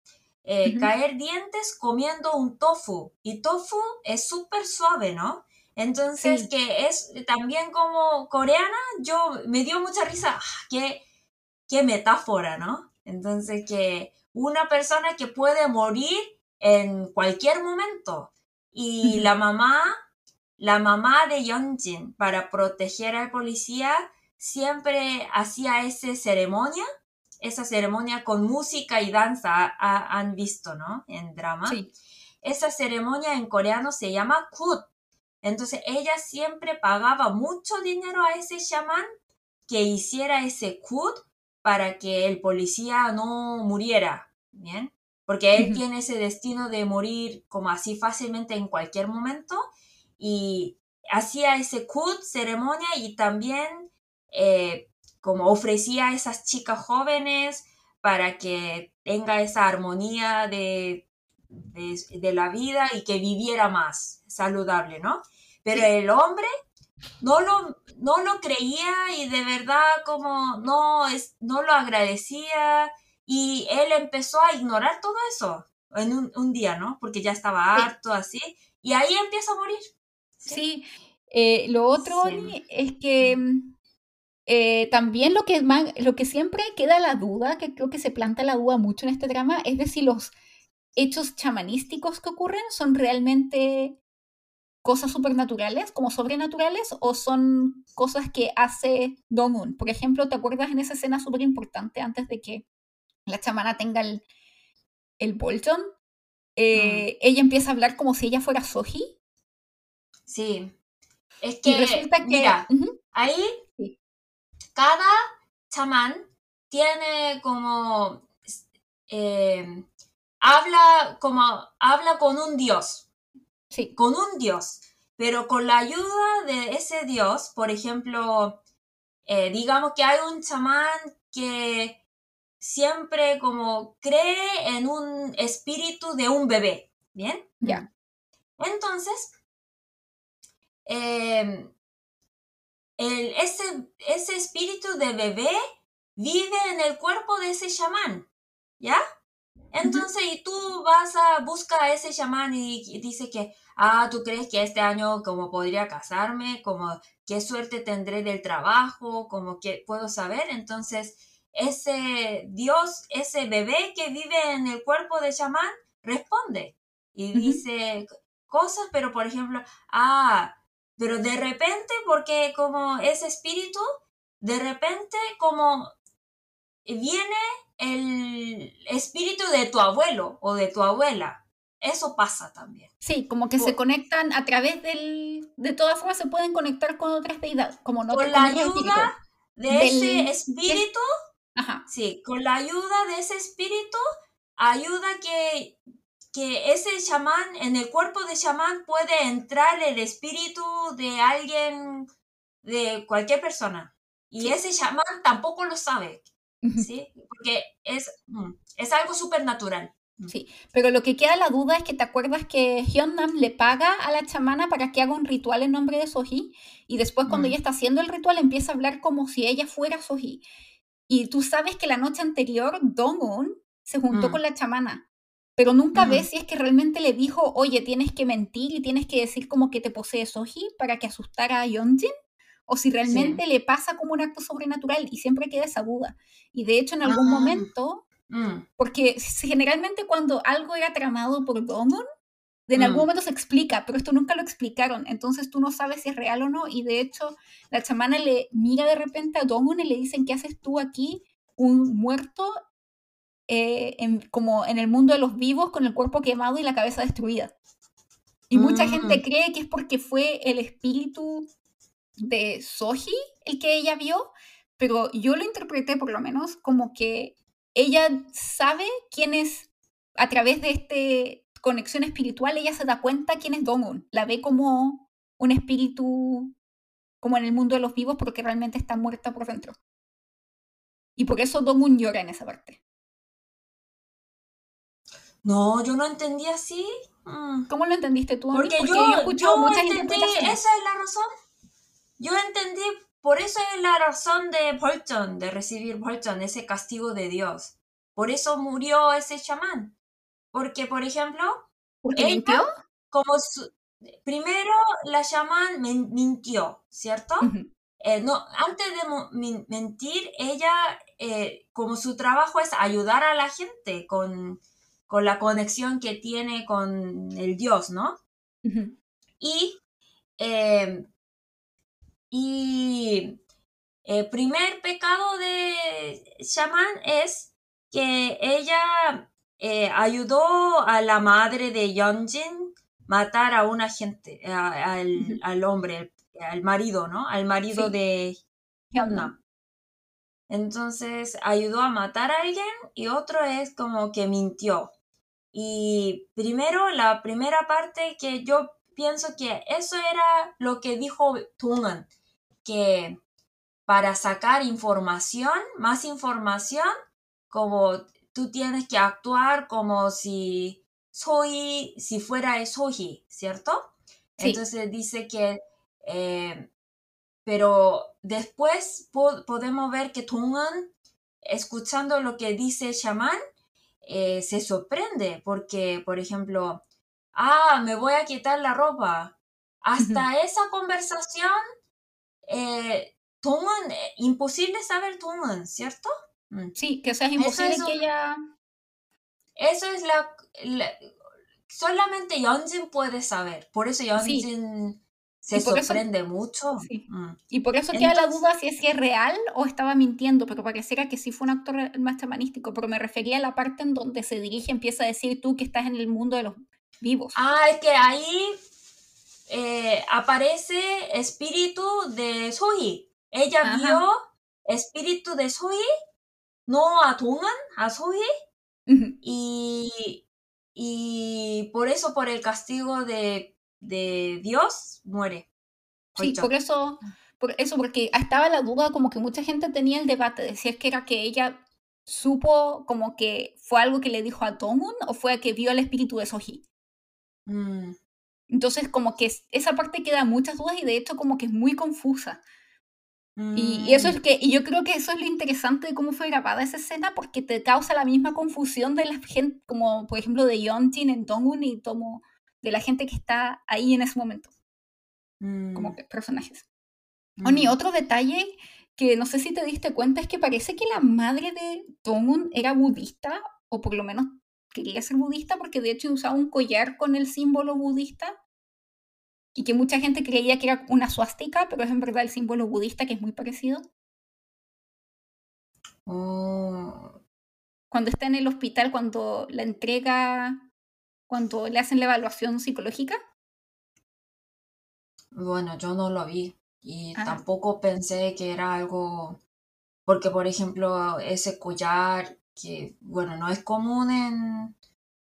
Eh, caer dientes comiendo un tofu. Y tofu es súper suave, ¿no? Entonces, que es también como coreana, yo me dio mucha risa. ¡Ah! ¿Qué, metáfora, ¿no? Entonces, que una persona que puede morir en cualquier momento. Y la mamá, la mamá de Yeonjin, para proteger al policía, siempre hacía esa ceremonia, esa ceremonia con música y danza, han visto, ¿no? En drama. Sí. Esa ceremonia en coreano se llama kut. Entonces ella siempre pagaba mucho dinero a ese chamán que hiciera ese kut para que el policía no muriera, ¿bien? Porque él tiene ese destino de morir como así fácilmente en cualquier momento y hacía ese kut ceremonia y también eh, como ofrecía a esas chicas jóvenes para que tenga esa armonía de, de, la vida y que viviera más saludable, ¿no? Pero el hombre no lo, no lo creía y de verdad como no, es, no lo agradecía y él empezó a ignorar todo eso en un, día, ¿no? Porque ya estaba harto así y ahí empieza a morir. Sí, eh, lo otro es que eh, también lo que, lo que siempre queda la duda, que creo que se planta la duda mucho en este drama, es de si los hechos chamanísticos que ocurren son realmente cosas supernaturales, como sobrenaturales, o son cosas que hace Dong-un. Por ejemplo, ¿te acuerdas en esa escena súper importante antes de que la chamana tenga el, el bolton? Eh, mm. Ella empieza a hablar como si ella fuera Soji. Sí. Es que, resulta que mira, ahí cada chamán tiene como eh, habla como habla con un dios Sí. Con un dios. Pero con la ayuda de ese dios, por ejemplo, eh, digamos que hay un chamán que siempre como cree en un espíritu de un bebé, ¿bien? Ya. Entonces, em, ese, ese espíritu de bebé vive en el cuerpo de ese chamán, ¿ya? Entonces, y tú vas a buscar a ese chamán y dice que, ah, tú crees que este año como podría casarme, como qué suerte tendré del trabajo, como que puedo saber. Entonces, ese Dios, ese bebé que vive en el cuerpo de chamán, responde y dice cosas, pero por ejemplo, ah, pero de repente, porque como ese espíritu, de repente como viene el espíritu de tu abuelo o de tu abuela. Eso pasa también. Sí, como que se conectan a través del... De todas formas se pueden conectar con otras deidades, como no Con la ayuda de ese espíritu, Ajá. sí, con la ayuda de ese espíritu, ayuda que, que ese chamán, en el cuerpo de chamán puede entrar el espíritu de alguien, de cualquier persona. Y ese chamán tampoco lo sabe. ¿sí? Porque es, mm, es algo supernatural. Mm. Sí, pero lo que queda la duda es que te acuerdas que Hyonnam le paga a la chamana para que haga un ritual en nombre de Soji y después cuando mm. ella está haciendo el ritual empieza a hablar como si ella fuera Soji. Y tú sabes que la noche anterior Dong-un se juntó con la chamana, pero nunca ves si es que realmente le dijo, oye, tienes que mentir y tienes que decir como que te posee Soji para que asustara a Yeonjin o si realmente le pasa como un acto sobrenatural y siempre queda esa duda. Y de hecho en algún ah, momento, mm. porque generalmente cuando algo era tramado por Dongon, en algún mm. momento se explica, pero esto nunca lo explicaron, entonces tú no sabes si es real o no, y de hecho la chamana le mira de repente a Dongon y le dicen, ¿qué haces tú aquí? Un muerto eh, como en el mundo de los vivos con el cuerpo quemado y la cabeza destruida. Y mucha gente mm. cree que es porque fue el espíritu de Soji el que ella vio, pero yo lo interpreté por lo menos como que ella sabe quién es, a través de esta conexión espiritual, ella se da cuenta quién es Dongun, la ve como un espíritu como en el mundo de los vivos porque realmente está muerta por dentro. Y por eso Dongun llora en esa parte. No, yo no entendí así. Mm. ¿Cómo lo entendiste tú? Porque, yo, he escuchado muchas entendí, esa es la razón. Yo entendí, por eso es la razón de Bolton, de recibir Bolton, ese castigo de Dios. Por eso murió ese chamán. Porque, por ejemplo, ¿Porque mintió? Como primero la chamán mintió, ¿cierto? Eh, no, antes de mentir, ella, eh, como su trabajo es ayudar a la gente con, con la conexión que tiene con el Dios, ¿no? Y, em, y el primer pecado de Shaman es que ella eh, ayudó a la madre de Yeonjin matar a una gente, al, al, hombre, al marido, ¿no? Al marido de Hyunna. Entonces ayudó a matar a alguien y otro es como que mintió. Y primero, la primera parte que yo pienso que eso era lo que dijo Tungan, que para sacar información, más información, como tú tienes que actuar como si soy, si fuera Soji, ¿cierto? Entonces dice que, eh, pero después podemos ver que Tungan, escuchando lo que dice Shaman, eh, se sorprende porque, por ejemplo, ah, me voy a quitar la ropa. Hasta esa conversación, eh, eh, imposible saber Tungan, ¿cierto? Mm. Sí, que sea, es imposible que ella... Eso es la, Solamente Yeonjin puede saber. Por eso Yeonjin se sorprende mucho. Mm. Y por eso queda la duda si es que es real o estaba mintiendo, pero pareciera que sí fue un actor más chamanístico, pero me refería a la parte en donde se dirige, empieza a decir tú que estás en el mundo de los vivos. Ah, es que ahí eh, aparece espíritu de Sohi. Ella vio espíritu de Sohi no a Tungan, a Soji, y, y por eso, por el castigo de, de Dios, muere. Sí, por eso, por eso, porque estaba la duda, como que mucha gente tenía el debate de si es que era que ella supo como que fue algo que le dijo a Tongun o fue que vio el espíritu de Soji. Mm. Entonces, como que esa parte queda muchas dudas y de hecho como que es muy confusa. Y, eso es mm. que, y yo creo que eso es lo interesante de cómo fue grabada esa escena, porque te causa la misma confusión de la gente, como por ejemplo de Yontin en Tongun y como de la gente que está ahí en ese momento, como mm. personajes. Oni, mm. otro detalle que no sé si te diste cuenta es que parece que la madre de Tongun era budista, o por lo menos quería ser budista, porque de hecho usaba un collar con el símbolo budista y que mucha gente creía que era una suástica, pero es en verdad el símbolo budista que es muy parecido. Oh. Cuando está en el hospital, cuando la entrega, cuando le hacen la evaluación psicológica. Bueno, yo no lo vi y ah. tampoco pensé que era algo, porque por ejemplo ese collar que, bueno, no es común en,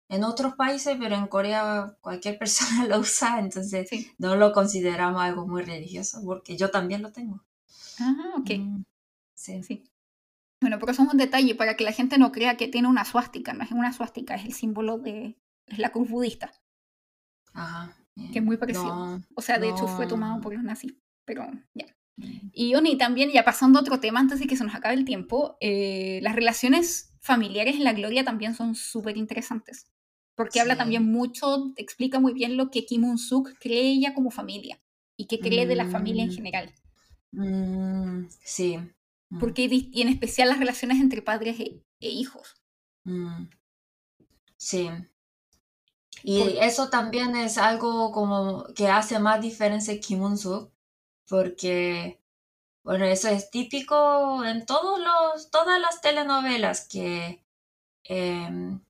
en otros países, pero en Corea cualquier (laughs) persona lo usa, entonces no lo consideramos algo muy religioso, porque yo también lo tengo. Ajá, ok. Mm, sí. sí. Bueno, pero eso es un detalle para que la gente no crea que tiene una suástica, no es una suástica, es el símbolo de es la cruz budista. Ajá. Que es muy parecido. o sea, de hecho fue tomado por los nazis, pero ya. Mm. Y Oni, también, ya pasando a otro tema antes de que se nos acabe el tiempo, eh, las relaciones familiares en la gloria también son súper interesantes porque habla también mucho, explica muy bien lo que Kim Un-suk cree ella como familia y que cree de la familia en mm. general. Mm, sí. Mm. Porque, y en especial las relaciones entre padres e, e hijos. Sí. Y eso también es algo como que hace más diferencia Kim Un-suk, porque, bueno, eso es típico en todos los, todas las telenovelas que em,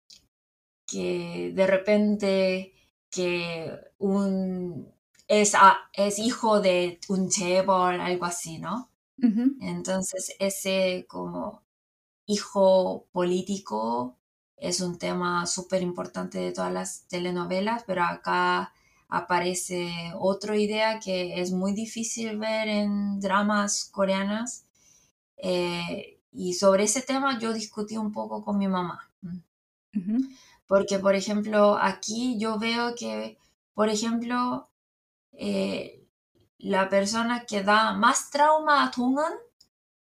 que de repente que un es, es hijo de un chaebol, algo así, ¿no? Entonces ese como hijo político es un tema súper importante de todas las telenovelas, pero acá aparece otra idea que es muy difícil ver en dramas coreanas. Eh, y sobre ese tema yo discutí un poco con mi mamá. Porque, por ejemplo, aquí yo veo que, por ejemplo, eh, la persona que da más trauma a Tungan,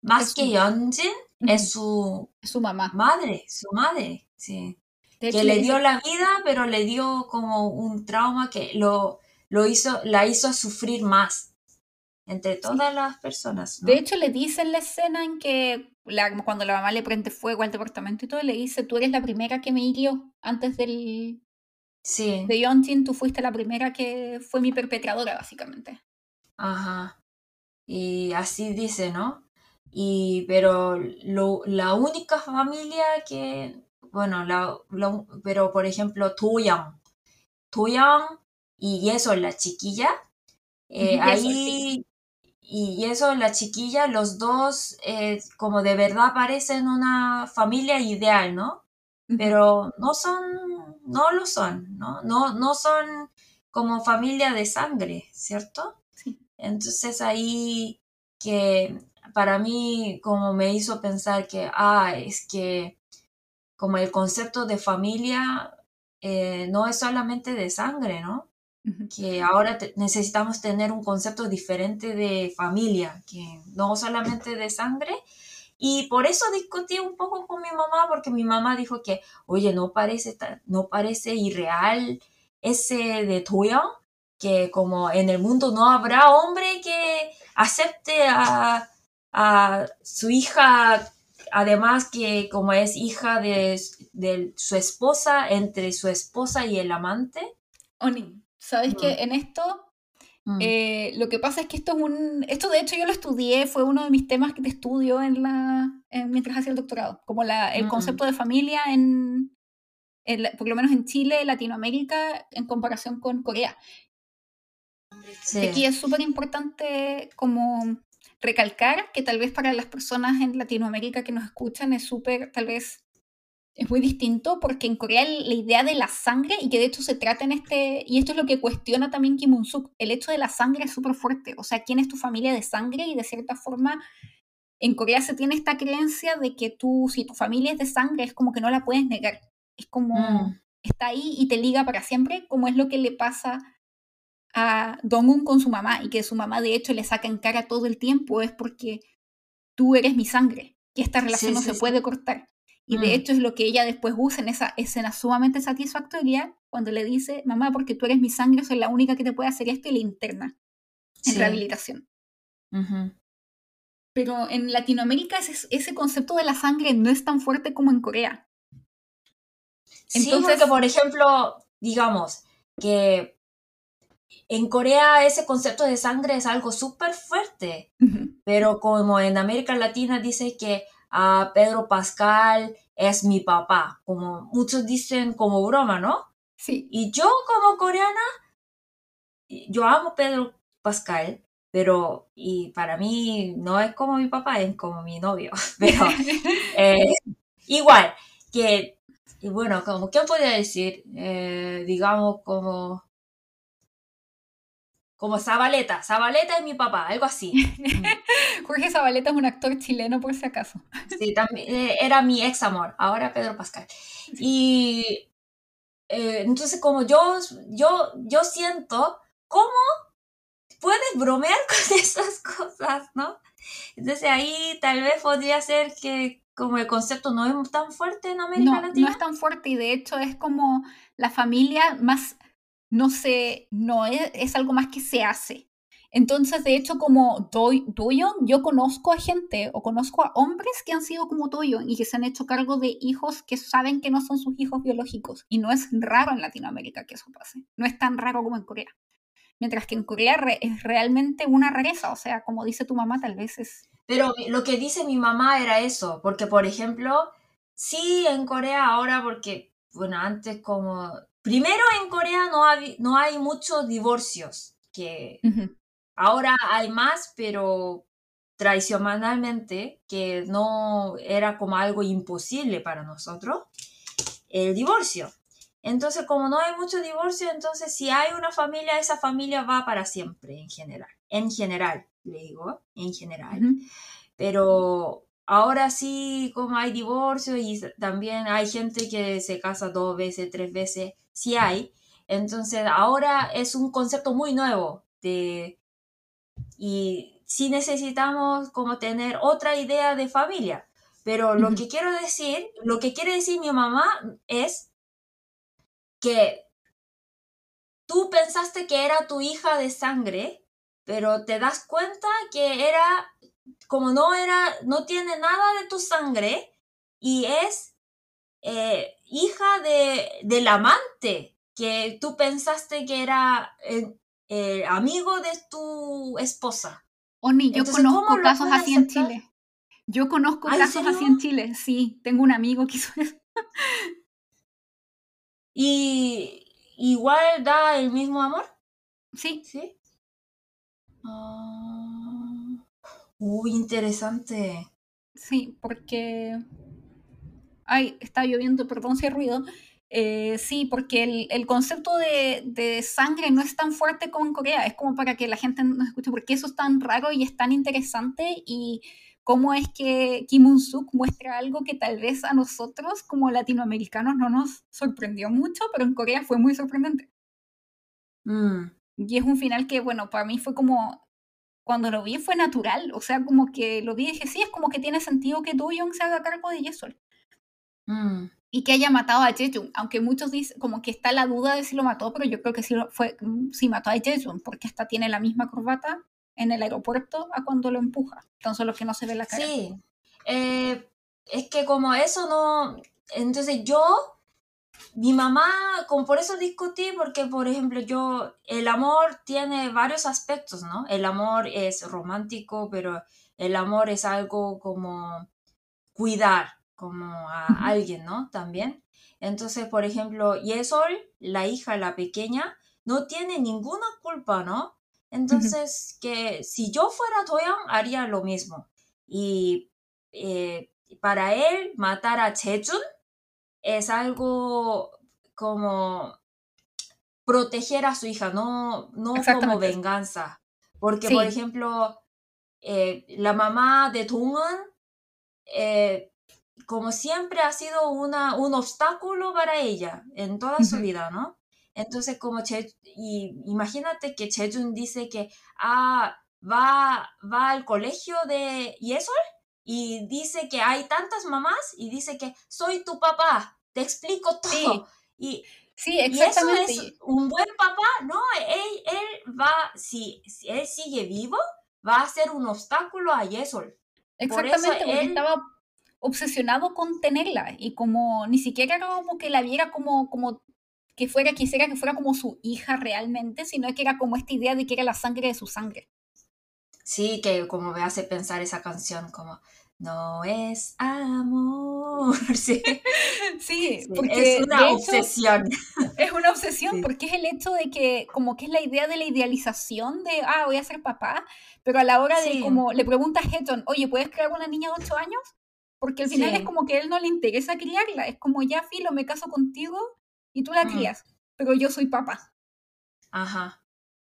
más que Yeonjin, es su, su mamá. Madre, su madre, sí. Que le dio la vida, pero le dio como un trauma que lo, lo hizo, la hizo sufrir más entre todas las personas. De hecho, le dice en la escena en que cuando la mamá le prende fuego al departamento y todo, le dice, tú eres la primera que me hirió antes del... Sí. De Yontin, tú fuiste la primera que fue mi perpetradora, básicamente. Ajá. Y así dice, ¿no? Y, pero lo, la única familia que, bueno, la, pero por ejemplo, Tuyang, Tuyang y eso, la chiquilla, eh, ahí, y eso, la chiquilla, los dos eh, como de verdad parecen una familia ideal, ¿no? Pero no son, no lo son, ¿no? No, no son como familia de sangre, ¿cierto? Sí. Entonces ahí que para mí como me hizo pensar que, ah, es que como el concepto de familia eh, no es solamente de sangre, ¿no? que ahora necesitamos tener un concepto diferente de familia, que no solamente de sangre. Y por eso discutí un poco con mi mamá, porque mi mamá dijo que, oye, no parece, no parece irreal ese de tuyo, que como en el mundo no habrá hombre que acepte a, a su hija, además que como es hija de, de, su esposa, entre su esposa y el amante. Oni. Sabes que en esto, mm. eh, lo que pasa es que esto es un. Esto, de hecho, yo lo estudié, fue uno de mis temas de estudio en la, mientras hacía el doctorado. Como la, el mm. concepto de familia en, por lo menos en Chile, Latinoamérica, en comparación con Corea. Aquí es súper importante como recalcar que tal vez para las personas en Latinoamérica que nos escuchan es súper, tal vez es muy distinto porque en Corea la idea de la sangre, y que de hecho se trata en este, y esto es lo que cuestiona también Kim Un-suk, el hecho de la sangre es súper fuerte, o sea, quién es tu familia de sangre y de cierta forma en Corea se tiene esta creencia de que tú, si tu familia es de sangre, es como que no la puedes negar, es como, mm. está ahí y te liga para siempre, como es lo que le pasa a Dong-un con su mamá, y que su mamá de hecho le saca en cara todo el tiempo, es porque tú eres mi sangre, y esta relación no se puede cortar. Y de mm. hecho es lo que ella después usa en esa escena sumamente satisfactoria cuando le dice, mamá, porque tú eres mi sangre, soy la única que te puede hacer esto y la interna en rehabilitación. Pero en Latinoamérica ese, ese, concepto de la sangre no es tan fuerte como en Corea. Entonces, sí, por ejemplo, digamos que en Corea ese concepto de sangre es algo súper fuerte, pero como en América Latina dice que a Pedro Pascal es mi papá, como muchos dicen como broma, ¿no? Sí. Y yo como coreana, yo amo Pedro Pascal, pero y para mí no es como mi papá, es como mi novio, (laughs) pero (laughs) eh, igual que, y bueno, como, ¿qué podría decir? Eh, digamos como como Zabaleta, Zabaleta es mi papá, algo así. (laughs) Jorge Zabaleta es un actor chileno por si acaso. Sí, también, eh, era mi ex amor, ahora Pedro Pascal. Y eh, entonces como yo, yo, yo siento, ¿cómo puedes bromear (laughs) con esas cosas, no? Entonces ahí tal vez podría ser que como el concepto no es tan fuerte en América Latina. No es tan fuerte y de hecho es como la familia más no se, no es, es algo más que se hace. Entonces, de hecho, como Doyon, yo conozco a gente o conozco a hombres que han sido como Doyon y que se han hecho cargo de hijos que saben que no son sus hijos biológicos. Y no es raro en Latinoamérica que eso pase. No es tan raro como en Corea. Mientras que en Corea es realmente una rareza. O sea, como dice tu mamá, tal vez es... Pero lo que dice mi mamá era eso. Porque, por ejemplo, sí en Corea ahora, porque, bueno, antes como Primero en Corea no hay, no hay muchos divorcios, que ahora hay más, pero tradicionalmente, que no era como algo imposible para nosotros, el divorcio. Entonces, como no hay mucho divorcio, entonces si hay una familia, esa familia va para siempre en general. En general, le digo, en general. Pero ahora sí, como hay divorcio y también hay gente que se casa dos veces, tres veces, sí hay. Entonces, ahora es un concepto muy nuevo de, y sí necesitamos como tener otra idea de familia. Pero lo que quiero decir, lo que quiere decir mi mamá es que tú pensaste que era tu hija de sangre, pero te das cuenta que era, como no era, no tiene nada de tu sangre y es eh, hija de, del amante que tú pensaste que era eh, amigo de tu esposa. Oni, yo conozco casos así en Chile. Yo conozco casos así en Chile, sí, tengo un amigo que hizo eso. ¿Y igual da el mismo amor? Sí. ¿Sí? Ah, uy, interesante. Sí, porque... Ay, está lloviendo, perdón si hay ruido. Eh, sí, porque el, el concepto de, de, sangre no es tan fuerte como en Corea. Es como para que la gente nos escuche, porque eso es tan raro y es tan interesante. Y cómo es que Kim Un-suk muestra algo que tal vez a nosotros como latinoamericanos no nos sorprendió mucho, pero en Corea fue muy sorprendente. Mm. Y es un final que, bueno, para mí fue como, cuando lo vi fue natural, o sea, como que lo vi y dije, sí, es como que tiene sentido que Do Young se haga cargo de Yesol. Mm. Y que haya matado a Jejun, aunque muchos dicen, como que está la duda de si lo mató, pero yo creo que sí, fue, sí mató a Jejun, porque hasta tiene la misma corbata en el aeropuerto a cuando lo empuja. Entonces lo que no se ve la cara. Sí. Eh, es que como eso no. Entonces yo. Mi mamá, como por eso discutí, porque por ejemplo yo, el amor tiene varios aspectos, ¿no? El amor es romántico, pero el amor es algo como cuidar, como a alguien, ¿no? También. Entonces, por ejemplo, Yesol, la hija, la pequeña, no tiene ninguna culpa, ¿no? Entonces, que si yo fuera Toyang, haría lo mismo. Y eh, para él, matar a Chejun es algo como proteger a su hija, no, no como venganza. Porque, por ejemplo, eh, la mamá de Tungan, eh, como siempre, ha sido una, un obstáculo para ella en toda su vida, ¿no? Entonces, como y imagínate que Chejun dice que ah, va, va al colegio de Yesol y dice que hay tantas mamás y dice que soy tu papá, te explico todo. Y, sí, exactamente. eso es un buen papá, no, él, él va, si, si, él sigue vivo, va a ser un obstáculo a Yesol. Exactamente, porque estaba obsesionado con tenerla y como ni siquiera como que la viera como, como que fuera, quisiera que fuera como su hija realmente, sino que era como esta idea de que era la sangre de su sangre. Sí, que como me hace pensar esa canción como no es amor. (laughs) Sí, sí, porque es una obsesión. es una obsesión porque es el hecho de que como que es la idea de la idealización de, ah, voy a ser papá, pero a la hora de como le pregunta a Heton, oye, ¿puedes crear una niña de 8 años? Porque al final es como que a él no le interesa criarla, es como ya, Filo, me caso contigo y tú la mm. crías, pero yo soy papá. Ajá.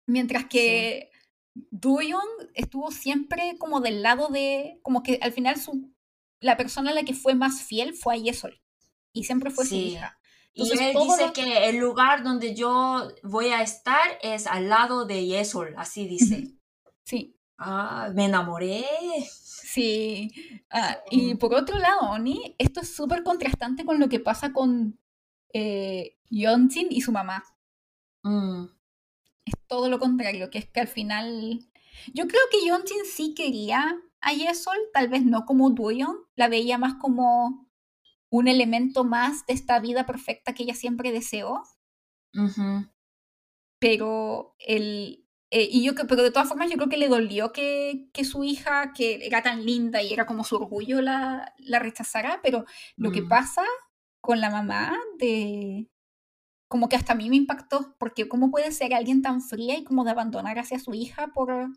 Mientras que sí. estuvo siempre como del lado de, como que al final su, la persona a la que fue más fiel fue a Yesol. Y siempre fue su hija. y él dice que el lugar donde yo voy a estar es al lado de Yesol, así dice. Sí. Ah, me enamoré. Sí. Ah, y por otro lado, Oni, esto es súper contrastante con lo que pasa con eh, Yonjin y su mamá. Mm. Todo lo contrario, que es que al final... Yo creo que Yonjin sí quería a Yesol, tal vez no como Duyon, la veía más como un elemento más de esta vida perfecta que ella siempre deseó. Pero el, eh, y yo, pero de todas formas yo creo que le dolió que, que, su hija, que era tan linda y era como su orgullo, la, la rechazara, pero lo que mm. pasa con la mamá de... Como que hasta a mí me impactó, porque ¿cómo puede ser alguien tan fría y como de abandonar hacia su hija por...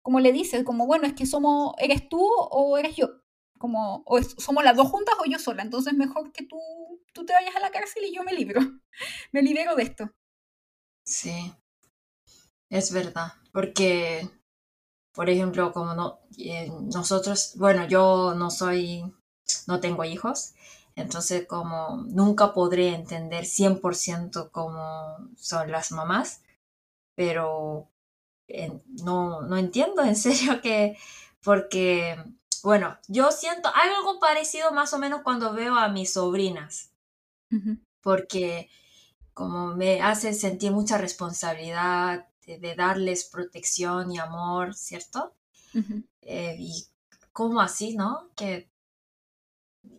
Como le dice, como bueno, es que somos, ¿eres tú o eres yo? como, o somos las dos juntas o yo sola, entonces mejor que tú, tú te vayas a la cárcel y yo me libro, (laughs) me libero de esto. Sí, es verdad, porque, por ejemplo, como no, eh, nosotros, bueno, yo no soy, no tengo hijos, entonces como nunca podré entender 100% cómo son las mamás, pero no, no entiendo en (laughs) serio que, porque bueno, yo siento algo parecido más o menos cuando veo a mis sobrinas, porque como me hace sentir mucha responsabilidad de, darles protección y amor, ¿cierto? Eh, y como así, ¿no? Que,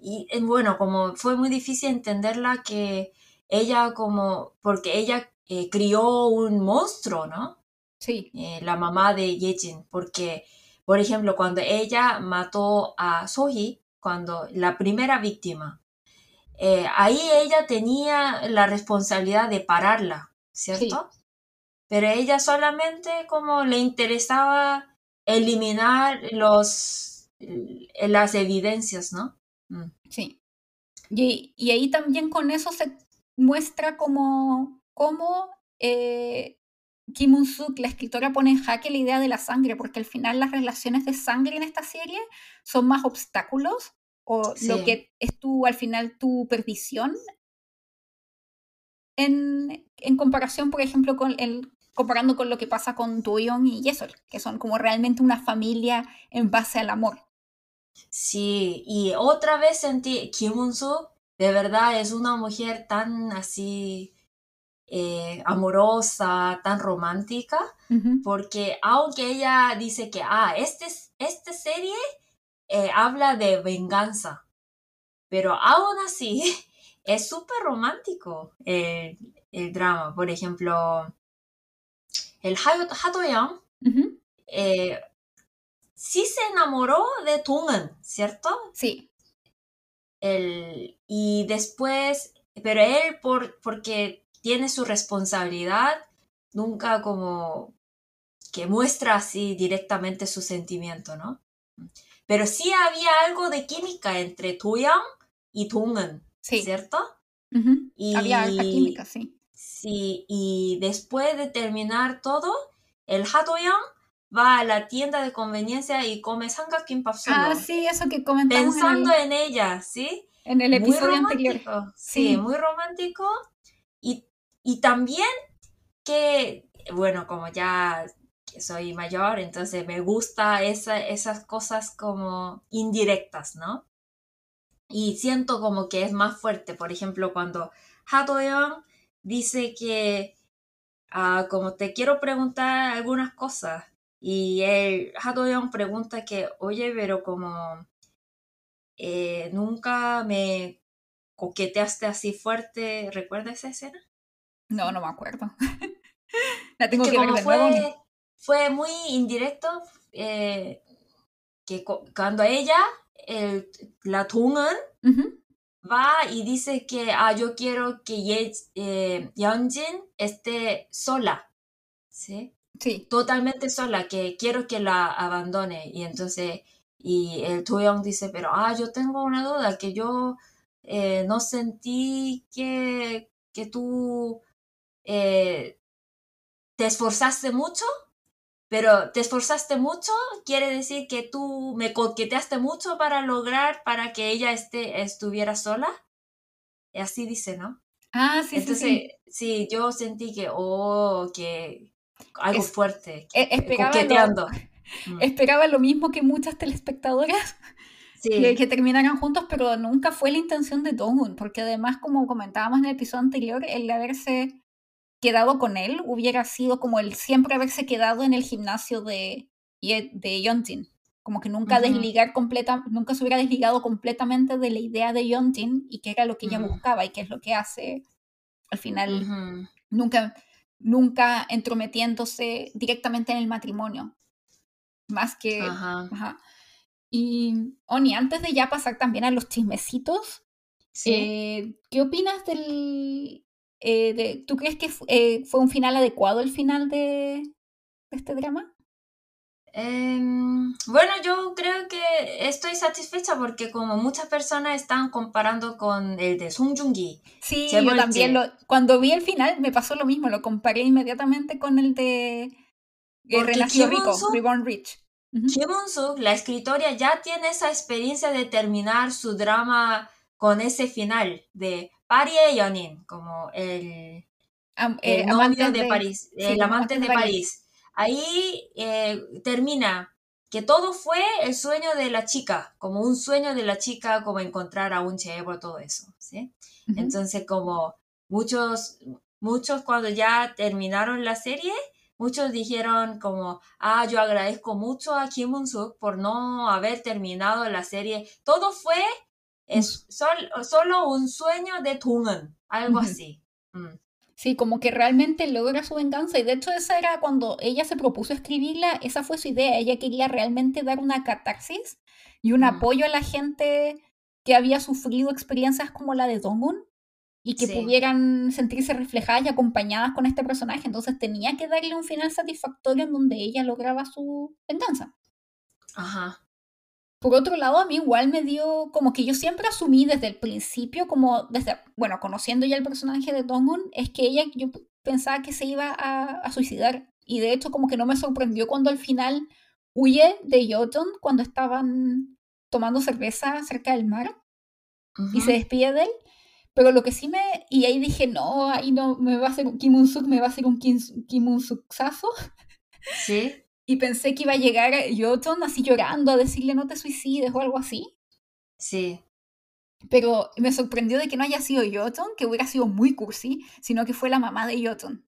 y bueno, como fue muy difícil entenderla que ella como, porque ella eh, crió un monstruo, ¿no? Sí. Eh, la mamá de Yejin, porque por ejemplo, cuando ella mató a Sohi, cuando la primera víctima, eh, ahí ella tenía la responsabilidad de pararla, ¿cierto? Pero ella solamente como le interesaba eliminar los, eh, las evidencias, ¿no? Mm. Sí. Y, y, ahí también con eso se muestra como, como eh, Kim Un-suk, la escritora, pone en jaque la idea de la sangre, porque al final las relaciones de sangre en esta serie son más obstáculos o lo que es tu, al final, tu perdición en, en comparación, por ejemplo, con el, comparando con lo que pasa con Doyeon y Yesol, que son como realmente una familia en base al amor. Sí, y otra vez sentí Kim Un-suk de verdad es una mujer tan así eh, amorosa, tan romántica, porque aunque ella dice que, ah, este, esta serie eh, habla de venganza, pero aún así (laughs) es súper romántico el drama. Por ejemplo, el Hatoyang eh, sí se enamoró de Tungen, ¿cierto? Sí. El, y después, pero él por, porque tiene su responsabilidad, nunca como que muestra así directamente su sentimiento, ¿no? Pero sí había algo de química entre Tuyang y Tungen, ¿cierto? y, había alta química, sí. Sí, y después de terminar todo, el Hatoyang va a la tienda de conveniencia y come sanga kimbap solo. Ah, sí, eso que comentamos. Pensando en, ella, ¿sí? En el episodio anterior. Sí, muy romántico. Y y también que, bueno, como ya soy mayor, entonces me gusta esas cosas como indirectas, ¿no? Y siento como que es más fuerte. Por ejemplo, cuando Hatoyeon dice que, ah, como te quiero preguntar algunas cosas, y él, Hatoyeon pregunta que, oye, pero como eh, nunca me coqueteaste así fuerte, ¿recuerda esa escena? No, no me acuerdo. (laughs) La tengo que, ver de fue, Fue muy indirecto eh, que cuando ella, el, la Tungen, va y dice que ah, yo quiero que Ye, eh, Yeonjin esté sola. ¿Sí? Sí. Totalmente sola, que quiero que la abandone. Y entonces, y el Tuyong dice, pero ah, yo tengo una duda, que yo eh, no sentí que, que tú eh, te esforzaste mucho, pero te esforzaste mucho quiere decir que tú me coqueteaste mucho para lograr para que ella esté, estuviera sola. Y así dice, ¿no? Ah, sí, Entonces, sí, sí. yo sentí que, oh, que algo fuerte, e, esperaba coqueteando. Lo, mm. Esperaba lo mismo que muchas telespectadoras. (laughs) Que, que, terminaran juntos, pero nunca fue la intención de Donghoon, porque además, como comentábamos en el episodio anterior, el haberse quedado con él hubiera sido como el siempre haberse quedado en el gimnasio de, de Yontin. Como que nunca desligar completa, nunca se hubiera desligado completamente de la idea de Yontin y que era lo que ella buscaba y que es lo que hace al final, nunca, nunca entrometiéndose directamente en el matrimonio. Más que. Y, Oni, antes de ya pasar también a los chismecitos, eh, ¿qué opinas del, eh, ¿Tú crees que eh, fue un final adecuado el final de, este drama? Em, bueno, yo creo que estoy satisfecha porque como muchas personas están comparando con el de Sung Joong-gi. Sí, yo también lo, cuando vi el final me pasó lo mismo, lo comparé inmediatamente con el de Renacido Rico, Reborn Rich. Kim suk la escritora, ya tiene esa experiencia de terminar su drama con ese final de Parie Yonin, como el, el novio de, París, el amante de París. Ahí eh, termina que todo fue el sueño de la chica, como un sueño de la chica, como encontrar a un chebo, todo eso, ¿sí? Entonces, como muchos, muchos cuando ya terminaron la serie, muchos dijeron como, ah, yo agradezco mucho a Kim Un-suk por no haber terminado la serie. Todo fue es solo un sueño de Tungen, algo así. Mm. Sí, como que realmente logra su venganza. Y de hecho, esa era cuando ella se propuso escribirla, esa fue su idea. Ella quería realmente dar una catarsis y un mm. apoyo a la gente que había sufrido experiencias como la de Dongun y que pudieran sentirse reflejadas y acompañadas con este personaje. Entonces tenía que darle un final satisfactorio en donde ella lograba su venganza. Ajá. Por otro lado, a mí igual me dio como que yo siempre asumí desde el principio, como desde, bueno, conociendo ya el personaje de Dongun, es que ella, yo pensaba que se iba a, suicidar. Y de hecho, como que no me sorprendió cuando al final huye de Yoton cuando estaban tomando cerveza cerca del mar y se despide de él. Pero lo que sí me. Y ahí dije, no, ahí no, me va a hacer un Kim Un-suk, me va a hacer un Kim, Kim Un-suksazo. Sí. Y pensé que iba a llegar Yoton así llorando a decirle no te suicides o algo así. Sí. Pero me sorprendió de que no haya sido Yoton, que hubiera sido muy cursi, sino que fue la mamá de Yoton.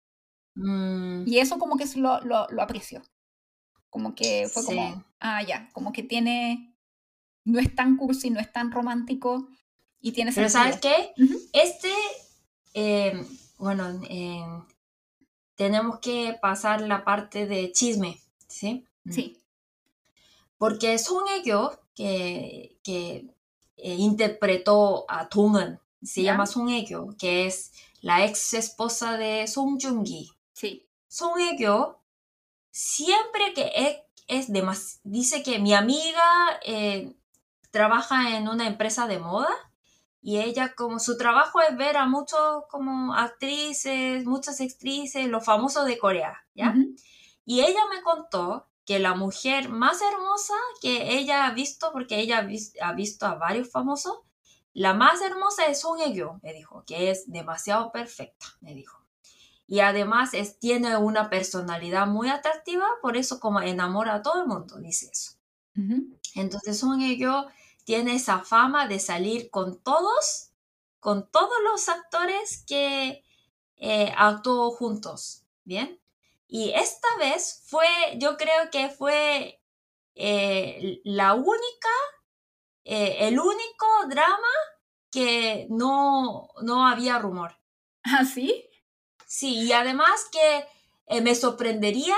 Mm. Y eso como que lo, lo, lo apreció. Como que fue como, ah, ya, como que tiene, no es tan cursi, no es tan romántico y tiene Pero ¿sabes qué? Este, eh, bueno, eh, tenemos que pasar la parte de chisme. ¿Sí? Sí. Porque Song Hye-kyo, que, que eh, interpretó a Dong-eun, se llama Song Hye-kyo, que es la ex esposa de Song Joong-gi. Sí. Song siempre que es, es dice que mi amiga eh, trabaja en una empresa de moda y ella como su trabajo es ver a muchos como actrices, muchas actrices, los famosos de Corea, ¿ya? Y ella me contó que la mujer más hermosa que ella ha visto, porque ella ha visto a varios famosos, la más hermosa es Song Hye-kyo, me dijo, que es demasiado perfecta, me dijo. Y además es, tiene una personalidad muy atractiva, por eso como enamora a todo el mundo, dice eso. Entonces Hye-kyo tiene esa fama de salir con todos, con todos los actores que eh, actuó juntos, ¿bien? Y esta vez fue, yo creo que fue eh, la única, eh, el único drama que no, no había rumor. ¿Ah, sí? Sí, y además que eh, me sorprendería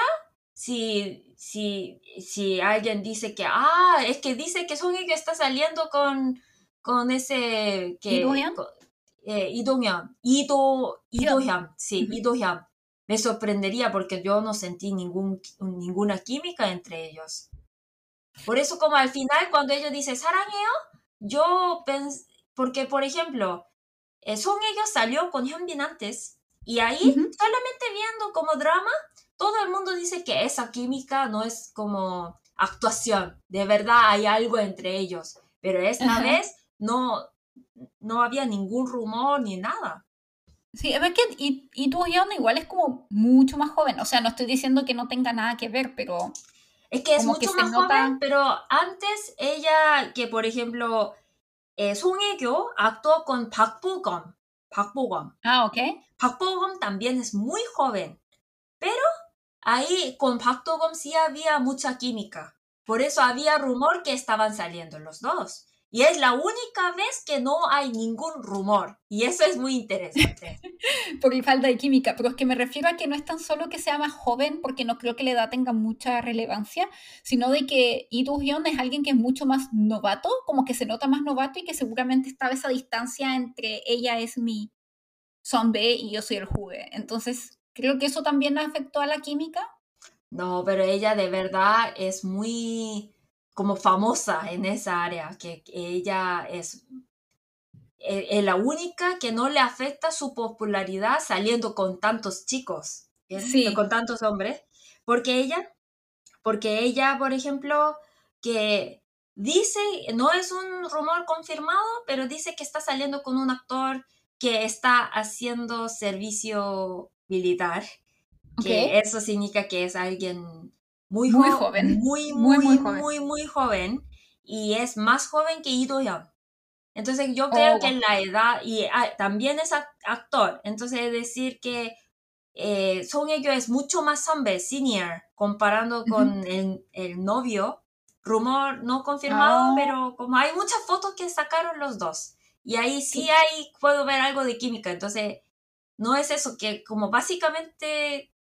si, si, si alguien dice que, ah, es que dice que Song que está saliendo con, con ese... Que, ¿Idohyun? Eh, Ido, Ido sí, Idohyun me sorprendería porque yo no sentí ningún, ninguna química entre ellos. Por eso como al final cuando ellos dicen Saraneo, yo pensé, porque por ejemplo, eh, Son ellos salió con Hyunbin antes y ahí solamente viendo como drama, todo el mundo dice que esa química no es como actuación, de verdad hay algo entre ellos, pero esta vez no, no había ningún rumor ni nada. Sí, es que y, y tu igual es como mucho más joven. O sea, no estoy diciendo que no tenga nada que ver, pero. Es que es mucho más joven, pero antes ella, que por ejemplo, eh, Song Hye-kyo actuó con Park Bo-gum. Park Bo-gum. Ah, ok. Park Bo-gum también es muy joven, pero ahí con Park Bo-gum sí había mucha química. Por eso había rumor que estaban saliendo los dos. Y es la única vez que no hay ningún rumor. Y eso es muy interesante. (laughs) Por falta de química. Pero es que me refiero a que no es tan solo que sea más joven, porque no creo que la edad tenga mucha relevancia, sino de que Hyun es alguien que es mucho más novato, como que se nota más novato y que seguramente estaba esa distancia entre ella es mi B y yo soy el jugue. Entonces, creo que eso también afectó a la química. No, pero ella de verdad es muy como famosa en esa área, que ella es, e, es, la única que no le afecta su popularidad saliendo con tantos chicos, sí. con tantos hombres, porque ella, porque ella, por ejemplo, que dice, no es un rumor confirmado, pero dice que está saliendo con un actor que está haciendo servicio militar, que eso significa que es alguien muy, muy joven, (laughs) muy, muy, muy, muy, muy, joven. y es más joven que Ido Young. Entonces yo creo oh, que en la edad, y ah, también es actor, entonces es decir que eh, Song es mucho más hombre, senior, comparando con el, el, novio. Rumor no confirmado, ah. pero como hay muchas fotos que sacaron los dos. Y ahí sí, sí hay, puedo ver algo de química. Entonces, no es eso, que como básicamente,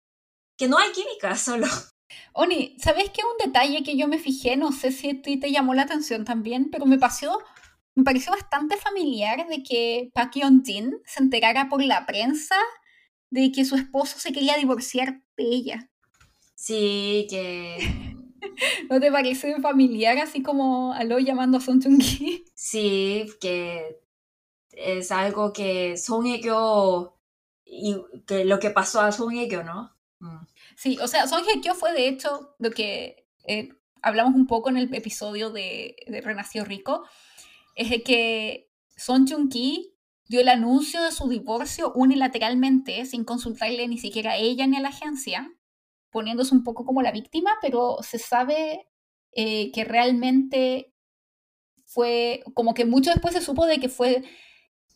que no hay química (laughs) solo. Oni, ¿sabes qué? Un detalle que yo me fijé, no sé si a ti te llamó la atención también, pero me pareció, me pareció bastante familiar de que Park Yeon-jin se enterara por la prensa de que su esposo se quería divorciar de ella. Sí, que... (laughs) ¿No te parece familiar así como aló llamando a Son Chung-ki? (laughs) Sí, que es algo que Son Hye-kyo y que lo que pasó a Son Hye-kyo, ¿no? Mm. Sí, o sea, Son Hye-kyo fue de hecho lo que eh, hablamos un poco en el episodio de, de Renació Rico, es de que Son Chung-ki dio el anuncio de su divorcio unilateralmente, sin consultarle ni siquiera a ella ni a la agencia, poniéndose un poco como la víctima, pero se sabe eh, que realmente fue, como que mucho después se supo de que fue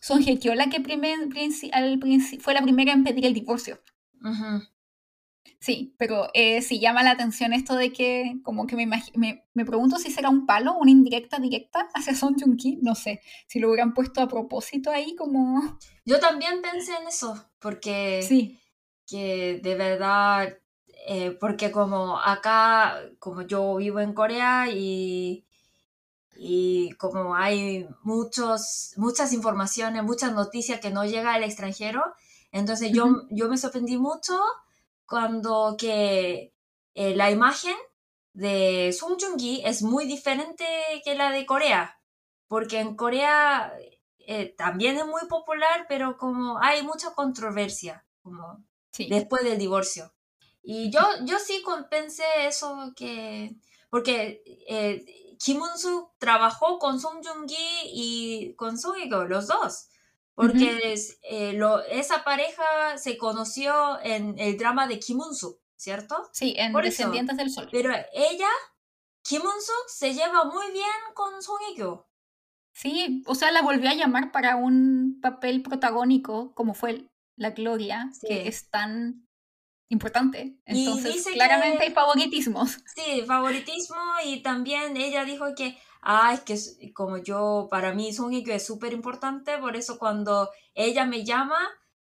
Son Hye-kyo la que fue la primera en pedir el divorcio. Sí, pero eh, sí llama la atención esto de que, como que me, me, me, pregunto si será un palo, una indirecta directa hacia Son Jung Ki, no sé, si lo hubieran puesto a propósito ahí como... Yo también pensé en eso, porque sí. que de verdad, eh, porque como acá, como yo vivo en Corea y, y como hay muchos, muchas informaciones, muchas noticias que no llegan al extranjero, entonces yo, yo me sorprendí mucho cuando que eh, la imagen de Song Joong-ki es muy diferente que la de Corea, porque en Corea eh, también es muy popular, pero como hay mucha controversia, como después del divorcio. Y yo, yo sí pensé eso que, porque eh, Kim Un-suk trabajó con Song Joong-ki y con Song Hye-kyo, los dos porque eh, lo, esa pareja se conoció en el drama de Kim Un-suk, ¿cierto? Sí, en Descendientes del Sol. Pero ella, Kim Un-suk, se lleva muy bien con Song Hye-kyo. Sí, o sea, la volvió a llamar para un papel protagónico, como fue La Gloria, que es tan importante. Entonces, claramente hay favoritismos. Sí, favoritismo y también ella dijo que ah, es que como yo, para mí Song Hye es súper importante, por eso cuando ella me llama,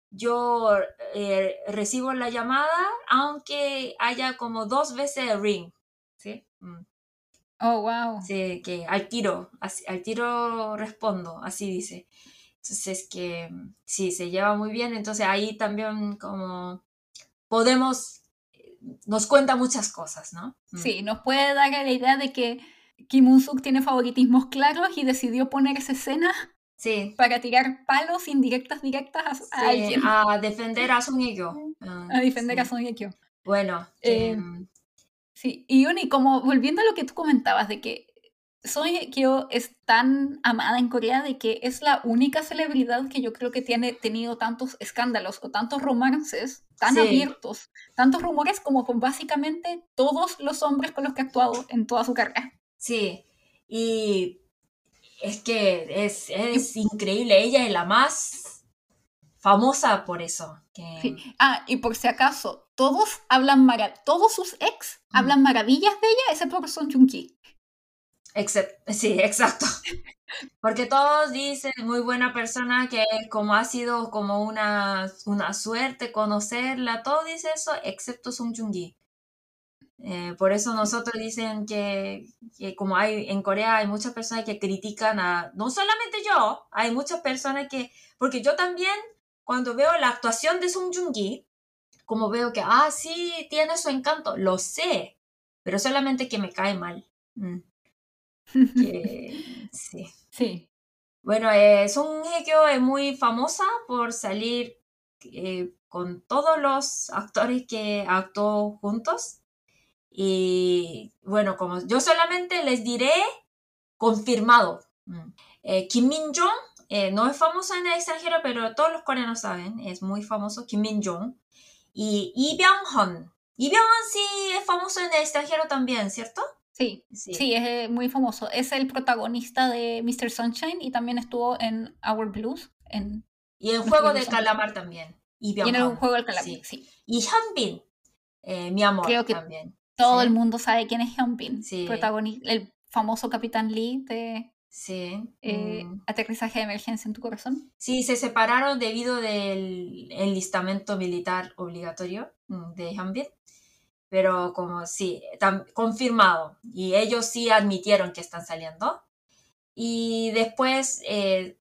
yo eh, recibo la llamada, aunque haya como dos veces ring, ¿sí? Mm. Oh, wow. Sí, que al tiro, al tiro respondo, así dice. Entonces, que sí, se lleva muy bien, entonces ahí también como podemos, nos cuenta muchas cosas, ¿no? Mm. Sí, nos puede dar la idea de que Kim Un-suk tiene favoritismos claros y decidió poner esa escena sí. para tirar palos indirectas directas a, alguien. A defender a Song Hye-kyo. Ah, a defender a Song Hye-kyo. Bueno. Eh, em, sí, y Uni, como volviendo a lo que tú comentabas de que Song Hye-kyo es tan amada en Corea de que es la única celebridad que yo creo que tiene tenido tantos escándalos o tantos romances tan abiertos, tantos rumores como con básicamente todos los hombres con los que ha actuado en toda su carrera. Sí, y es que es, es increíble, ella es la más famosa por eso. Ah, y por si acaso, todos hablan todos sus ex hablan maravillas de ella, excepto por Son Jung Ki. sí, (laughs) exacto. Porque todos dicen muy buena persona que como ha sido como una, una suerte conocerla, todo dice eso, excepto Song Jung Ki. Eh, por eso nosotros dicen que, como hay en Corea hay muchas personas que critican a, no solamente yo, hay muchas personas que, porque yo también cuando veo la actuación de Song Joong-ki, como veo que, ah, sí, tiene su encanto, lo sé, pero solamente que me cae mal. Mm. (laughs) sí. Sí. Bueno, eh, Song Hye-kyo es muy famosa por salir eh, con todos los actores que actuó juntos. Y bueno, como yo solamente les diré confirmado. Mm. Eh, Kim Min-jong eh, no es famoso en el extranjero, pero todos los coreanos saben, es muy famoso Kim Min-jong. Y Lee Byung-hun. Lee Byung-hun sí es famoso en el extranjero también, ¿cierto? Sí, sí, es eh, muy famoso. Es el protagonista de Mr. Sunshine y también estuvo en Our Blues. En y en Juego de Calamar Calamar, sí. Todo el mundo sabe quién es Hyunbin, sí. protagonista, el famoso Capitán Lee de Sí. Eh, mm. Aterrizaje de emergencia en tu corazón. Sí, se separaron debido del enlistamiento militar obligatorio mm, de Hyunbin pero como sí, confirmado. Y ellos sí admitieron que están saliendo. Y después eh,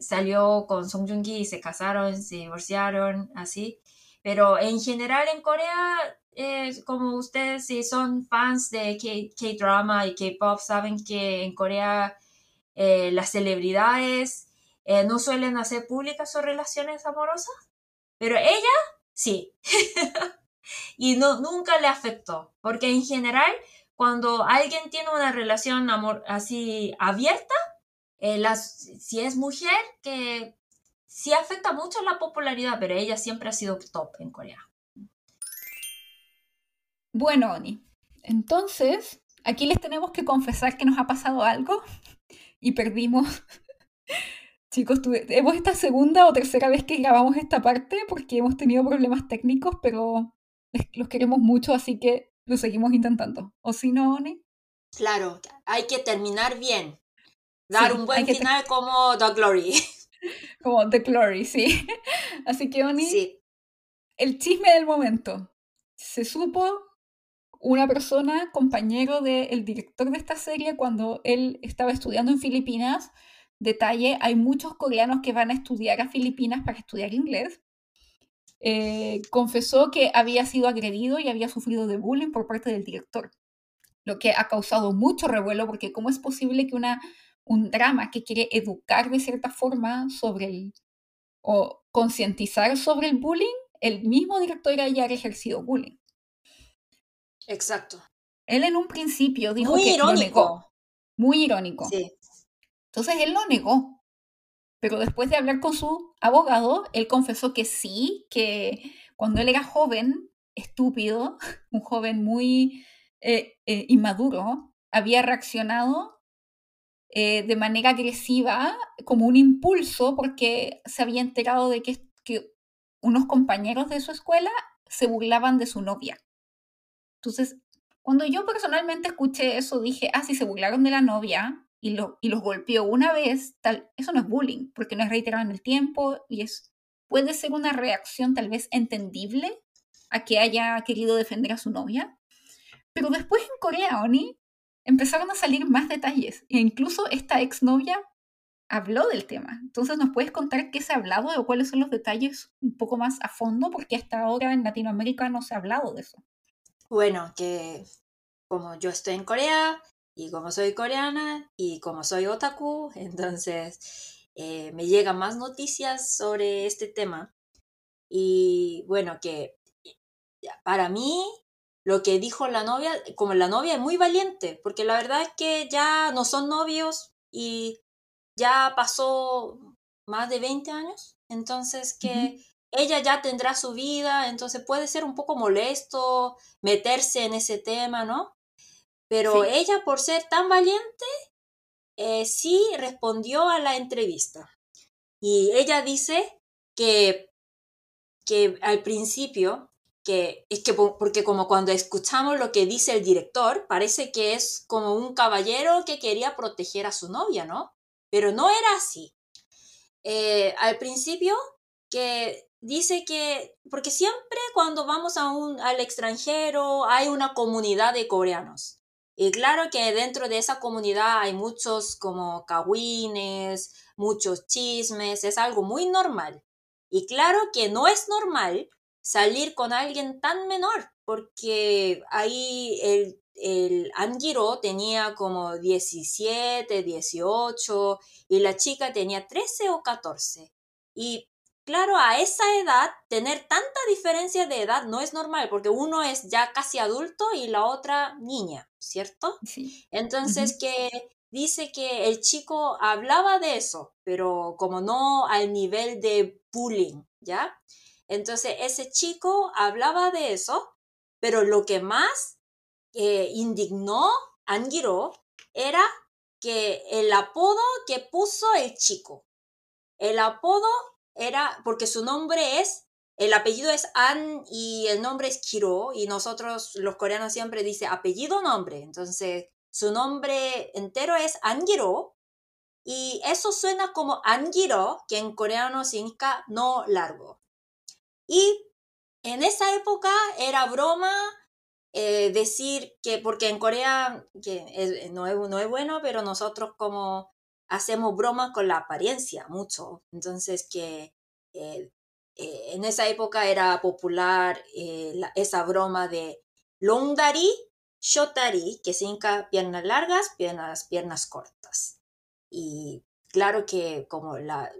salió con Song Joong-ki y se casaron, se divorciaron, así. Pero en general en Corea, eh, como ustedes si son fans de K-drama y K-pop, saben que en Corea las celebridades no suelen hacer públicas sus relaciones amorosas. Pero ella, sí. (laughs) y no, nunca le afectó, porque en general cuando alguien tiene una relación amor así abierta, eh, las, si es mujer, que sí afecta mucho la popularidad, pero ella siempre ha sido top en Corea. Bueno, Oni, entonces aquí les tenemos que confesar que nos ha pasado algo y perdimos. (laughs) Chicos, hemos esta segunda o tercera vez que grabamos esta parte porque hemos tenido problemas técnicos, pero los queremos mucho, así que lo seguimos intentando. ¿O si no, Oni? Claro, hay que terminar bien. Dar un buen final como The Glory. (laughs) Como The Glory, sí. (laughs) Así que, Oni, sí. el chisme del momento. Se supo una persona, compañero del director de esta serie, cuando él estaba estudiando en Filipinas. Detalle, hay muchos coreanos que van a estudiar a Filipinas para estudiar inglés. Eh, confesó que había sido agredido y había sufrido de bullying por parte del director, lo que ha causado mucho revuelo porque cómo es posible que una, un drama que quiere educar de cierta forma sobre el, o concientizar sobre el bullying, el mismo director haya ejercido bullying. Exacto. Él en un principio dijo que lo negó. Muy irónico. Sí. Entonces él lo negó. Pero después de hablar con su abogado, él confesó que sí, que cuando él era joven, estúpido, (laughs) un joven muy eh, eh, inmaduro, había reaccionado eh, de manera agresiva como un impulso porque se había enterado de que, que unos compañeros de su escuela se burlaban de su novia. Entonces, cuando yo personalmente escuché eso, dije, ah, si se burlaron de la novia, y, lo, y los golpeó una vez, tal, eso no es bullying, porque no es reiterado en el tiempo y es, puede ser una reacción tal vez entendible a que haya querido defender a su novia. Pero después en Corea, Oni, empezaron a salir más detalles e incluso esta exnovia habló del tema. Entonces, ¿nos puedes contar qué se ha hablado o cuáles son los detalles un poco más a fondo? Porque hasta ahora en Latinoamérica no se ha hablado de eso. Bueno, que como yo estoy en Corea, y como soy coreana y como soy otaku, (laughs) entonces eh, me llegan más noticias sobre este tema. Y bueno, que para mí lo que dijo la novia, como la novia es muy valiente, porque la verdad es que ya no son novios y ya pasó más de 20 años, entonces que ella ya tendrá su vida, entonces puede ser un poco molesto meterse en ese tema, ¿no? Pero ella, por ser tan valiente, eh, sí respondió a la entrevista. Y ella dice que, que al principio, que es que porque como cuando escuchamos lo que dice el director, parece que es como un caballero que quería proteger a su novia, ¿no? Pero no era así. Eh, al principio, que dice que, porque siempre cuando vamos a un, al extranjero hay una comunidad de coreanos. Y claro que dentro de esa comunidad hay muchos como cagüines, muchos chismes, es algo muy normal. Y claro que no es normal salir con alguien tan menor, porque ahí el, el Angiro tenía como 17, 18 y la chica tenía 13 o 14. Y claro, a esa edad, tener tanta diferencia de edad no es normal, porque uno es ya casi adulto y la otra niña, ¿cierto? Sí. Entonces, que dice que el chico hablaba de eso, pero como no al nivel de bullying, ¿ya? Entonces, ese chico hablaba de eso, pero lo que más eh, indignó a Angiro era que el apodo que puso el chico, el apodo era porque su nombre es, el apellido es An y el nombre es Kiro y nosotros los coreanos siempre dice apellido nombre, entonces su nombre entero es Angiro y eso suena como Angiro, que en coreano significa no largo. Y en esa época era broma eh, decir que, porque en Corea, que no, es, no es bueno, pero nosotros como hacemos bromas con la apariencia mucho. Entonces que eh, eh, en esa época era popular esa broma de longdari, shotari, que significa piernas largas, piernas, cortas. Y claro que como la,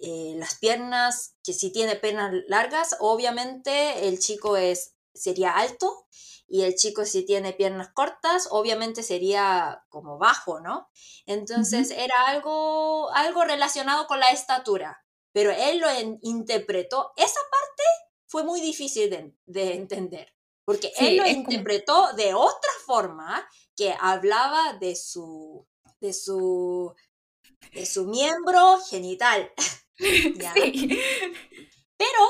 eh, las piernas, que si tiene piernas largas, obviamente el chico es, sería alto y el chico si tiene piernas cortas, obviamente sería como bajo, ¿no? Entonces era algo, algo relacionado con la estatura, pero él lo interpretó, esa parte fue muy difícil de, entender, porque él lo interpretó de otra forma que hablaba de su, de su, de su miembro genital. (laughs) (laughs) Pero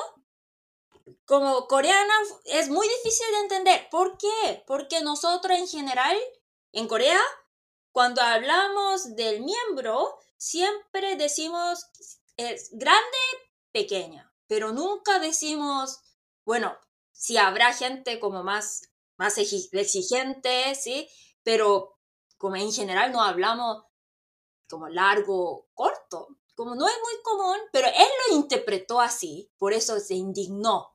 como coreana es muy difícil de entender. ¿Por qué? Porque nosotros en general, en Corea, cuando hablamos del miembro, siempre decimos es grande, pequeña, pero nunca decimos, bueno, si habrá gente como más, más exigente, ¿sí? Pero como en general no hablamos como largo, corto como no es muy común, pero él lo interpretó así, por eso se indignó.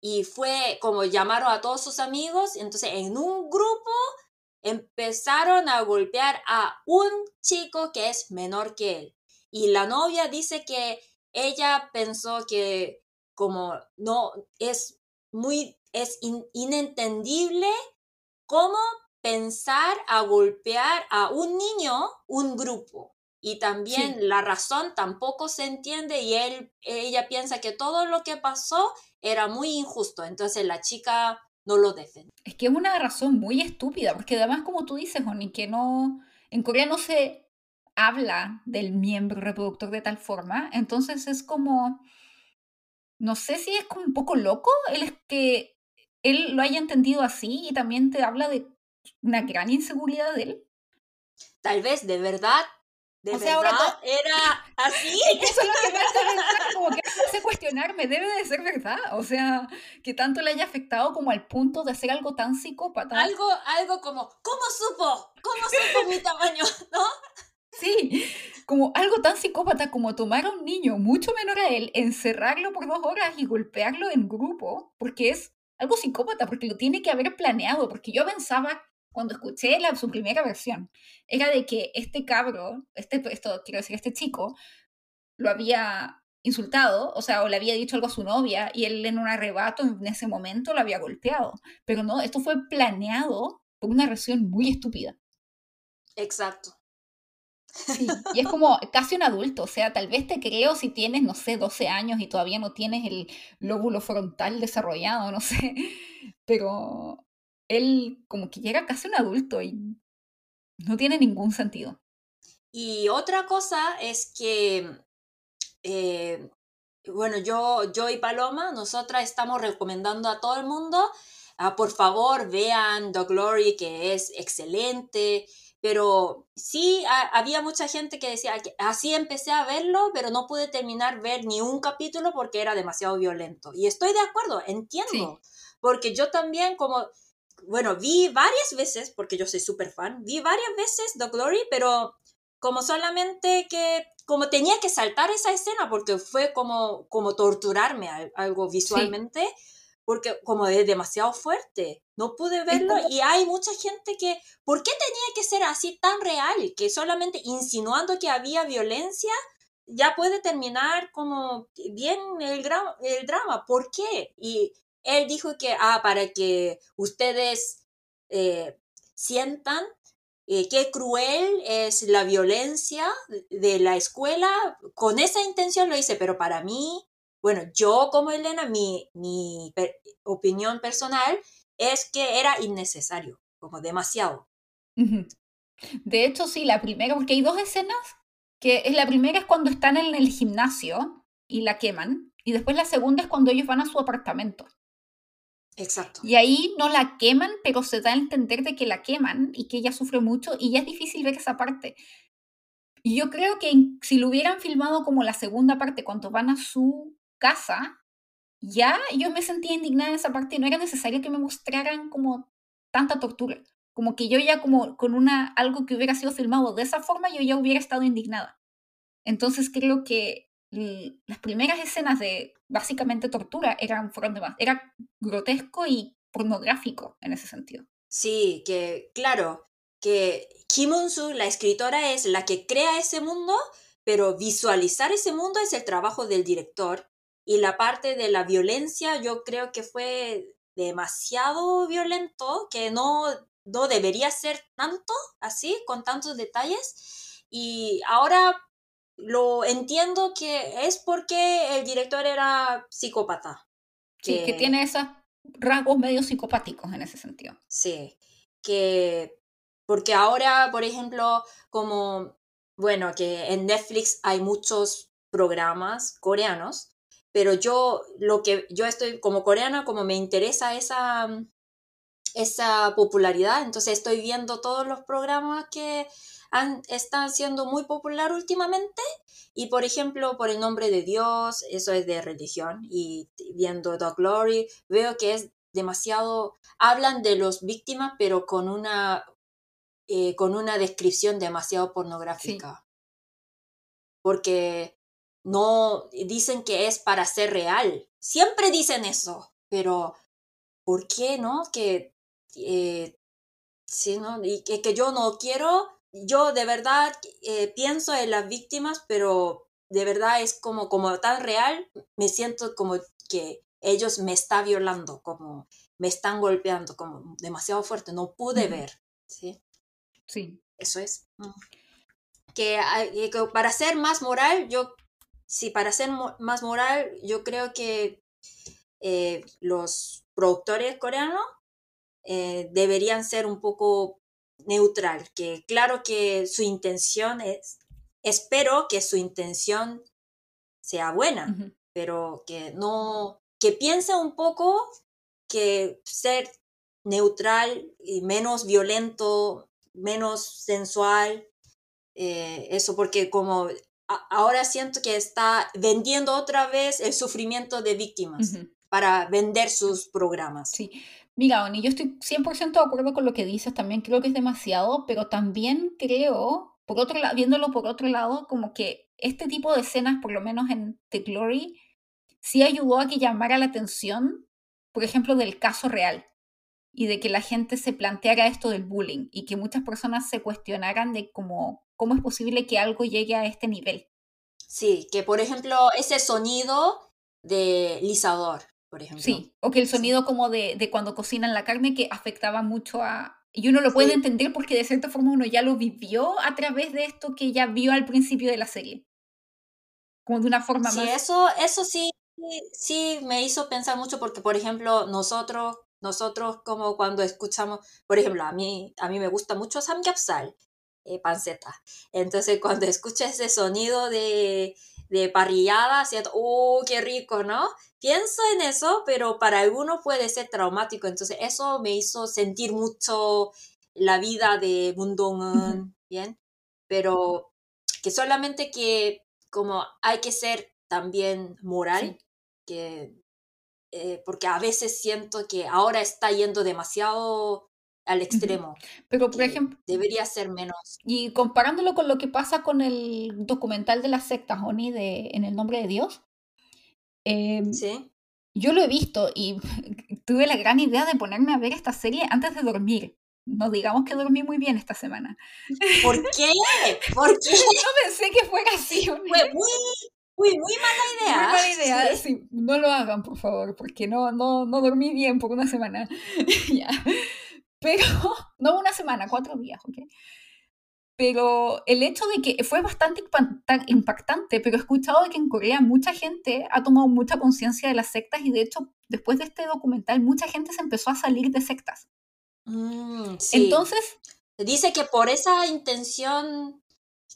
Y fue como llamaron a todos sus amigos, entonces en un grupo empezaron a golpear a un chico que es menor que él. Y la novia dice que ella pensó que como no es muy, es inentendible cómo pensar a golpear a un niño, un grupo y también la razón tampoco se entiende y él, ella piensa que todo lo que pasó era muy injusto, entonces la chica no lo defiende. Es que es una razón muy estúpida, porque además como tú dices, Oni, que no, en Corea no se habla del miembro reproductor de tal forma, entonces es como, no sé si es como un poco loco el es que él lo haya entendido así y también te habla de una gran inseguridad de él. Tal vez de verdad ¿De o sea, verdad era así? (laughs) Eso es lo que me hace pensar, como que me hace cuestionarme, debe de ser verdad. O sea, que tanto le haya afectado como al punto de hacer algo tan psicópata. Algo, algo como, ¿cómo supo? ¿Cómo supo mi tamaño? (laughs) ¿No? Sí, como algo tan psicópata como tomar a un niño mucho menor a él, encerrarlo por dos horas y golpearlo en grupo, porque es algo psicópata, porque lo tiene que haber planeado, porque yo pensaba cuando escuché la, su primera versión, era de que este cabro, este, esto quiero decir, este chico, lo había insultado, o sea, o le había dicho algo a su novia y él en un arrebato en ese momento lo había golpeado. Pero no, esto fue planeado por una reacción muy estúpida. Exacto. Sí, (laughs) y es como casi un adulto, o sea, tal vez te creo si tienes, no sé, 12 años y todavía no tienes el lóbulo frontal desarrollado, no sé, pero él como que llega casi un adulto y no tiene ningún sentido. Y otra cosa es que, eh, bueno, yo, yo y Paloma, nosotras estamos recomendando a todo el mundo, ah, por favor vean The Glory, que es excelente, pero sí había mucha gente que decía que así empecé a verlo, pero no pude terminar ver ni un capítulo porque era demasiado violento. Y estoy de acuerdo, entiendo, porque yo también como bueno, vi varias veces, porque yo soy súper fan, vi varias veces The Glory, pero como solamente que, como tenía que saltar esa escena porque fue como, como torturarme algo visualmente, porque como es demasiado fuerte, no pude verlo y hay mucha gente que, ¿por qué tenía que ser así tan real? Que solamente insinuando que había violencia ya puede terminar como bien el, el drama. ¿Por qué? Y él dijo que, ah, para que ustedes eh, sientan eh, qué cruel es la violencia de la escuela. Con esa intención lo hice, pero para mí, bueno, yo como Elena, mi, mi opinión personal es que era innecesario, como demasiado. De hecho, sí, la primera, porque hay dos escenas que es la primera es cuando están en el gimnasio y la queman, y después la segunda es cuando ellos van a su apartamento. Exacto. Y ahí no la queman, pero se da a entender de que la queman y que ella sufre mucho y ya es difícil ver esa parte. Y yo creo que si lo hubieran filmado como la segunda parte, cuando van a su casa, ya yo me sentía indignada en esa parte y no era necesario que me mostraran como tanta tortura como que yo ya como con una algo que hubiera sido filmado de esa forma yo ya hubiera estado indignada. Entonces creo que las primeras escenas de básicamente tortura eran fueron de más, era grotesco y pornográfico en ese sentido. Sí, que claro, que Kim Un-soo, la escritora, es la que crea ese mundo, pero visualizar ese mundo es el trabajo del director. Y la parte de la violencia yo creo que fue demasiado violento, que no no debería ser tanto así, con tantos detalles. Y ahora lo entiendo que es porque el director era psicópata. Sí, que tiene esos rasgos medio psicopáticos en ese sentido. Sí, que porque ahora, por ejemplo, como, bueno, que en Netflix hay muchos programas coreanos, pero yo lo que yo estoy como coreana, como me interesa esa esa popularidad. Entonces estoy viendo todos los programas que han, están siendo muy popular últimamente y por ejemplo por el nombre de Dios, eso es de religión y viendo The Glory veo que es demasiado, hablan de los víctimas pero con una, eh, con una descripción demasiado pornográfica. Porque no dicen que es para ser real. Siempre dicen eso, pero ¿por qué no? Que eh, sí, ¿no? Y que, que, yo no quiero, yo de verdad eh, pienso en las víctimas, pero de verdad es como, como tan real, me siento como que ellos me están violando, como me están golpeando, como demasiado fuerte, no pude ver, ¿sí? Sí. Eso es. Mm. Que, que, para ser más moral, yo, sí, para ser más moral, yo creo que eh, los productores coreanos eh, deberían ser un poco neutral, que claro que su intención es, espero que su intención sea buena, pero que no, que piense un poco que ser neutral y menos violento, menos sensual, eh, eso porque como ahora siento que está vendiendo otra vez el sufrimiento de víctimas para vender sus programas. Sí, Mira, Oni, yo estoy 100% de acuerdo con lo que dices, también creo que es demasiado, pero también creo, por otro lado, viéndolo por otro lado, como que este tipo de escenas, por lo menos en The Glory, sí ayudó a que llamara la atención, por ejemplo, del caso real y de que la gente se planteara esto del bullying y que muchas personas se cuestionaran de cómo, cómo es posible que algo llegue a este nivel. Sí, que por ejemplo ese sonido de lisador, por ejemplo. Sí, o que el sonido como de, de, cuando cocinan la carne que afectaba mucho a... Y uno lo puede entender porque de cierta forma uno ya lo vivió a través de esto que ya vio al principio de la serie. Como de una forma sí, más... eso, eso sí, sí me hizo pensar mucho porque, por ejemplo, nosotros, nosotros como cuando escuchamos, por ejemplo, a mí, a mí me gusta mucho samgyeopsal, eh, panceta. Entonces, cuando (laughs) escucho ese sonido de, de parrillada, siento, ¡oh, qué rico, ¿no? pienso en eso, pero para algunos puede ser traumático. Entonces, eso me hizo sentir mucho la vida de Mundong, ¿bien? Pero que solamente que como hay que ser también moral, que, eh, porque a veces siento que ahora está yendo demasiado al extremo. Pero, por ejemplo... Debería ser menos. Y comparándolo con lo que pasa con el documental de las sectas, Oni, de En el nombre de Dios. Em, sí. Yo lo he visto y (laughs) tuve la gran idea de ponerme a ver esta serie antes de dormir. No digamos que dormí muy bien esta semana. ¿Por (laughs) qué? ¿Por qué? no pensé que fuera así. (laughs) Fue muy, muy, muy mala idea. Muy mala idea, ¿Sí? no lo hagan, por favor, porque no, no, no dormí bien por una semana. ya. Pero, (laughs) no una semana, cuatro días, ¿ok? Pero el hecho de que fue bastante impactante, pero he escuchado de que en Corea mucha gente ha tomado mucha conciencia de las sectas y de hecho después de este documental mucha gente se empezó a salir de sectas. Mm, sí. Entonces... Dice que por esa intención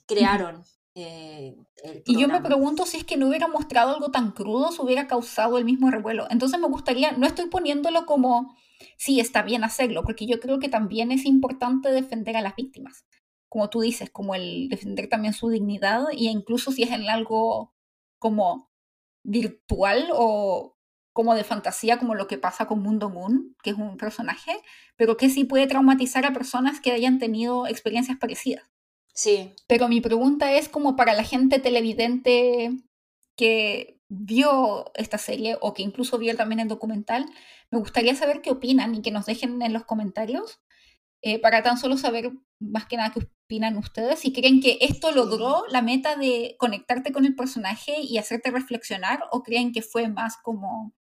crearon. Eh, y yo me pregunto si es que no hubiera mostrado algo tan crudo, se hubiera causado el mismo revuelo. Entonces me gustaría, no estoy poniéndolo como, sí, está bien hacerlo, porque yo creo que también es importante defender a las víctimas. Como tú dices, como el defender también su dignidad, e incluso si es en algo como virtual o como de fantasía, como lo que pasa con Mundo Moon, que es un personaje, pero que sí puede traumatizar a personas que hayan tenido experiencias parecidas. Sí. Pero mi pregunta es como para la gente televidente que vio esta serie o que incluso vio también el documental, me gustaría saber qué opinan y que nos dejen en los comentarios eh, para tan solo saber más que nada qué opinan ustedes, si creen que esto logró la meta de conectarte con el personaje y hacerte reflexionar o creen que fue más como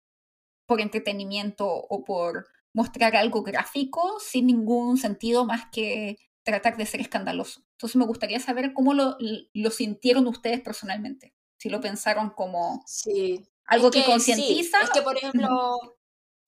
por entretenimiento o por mostrar algo gráfico sin ningún sentido más que tratar de ser escandaloso. Entonces me gustaría saber cómo lo, lo sintieron ustedes personalmente, si lo pensaron como sí. algo que, concientiza. Es que, por ejemplo,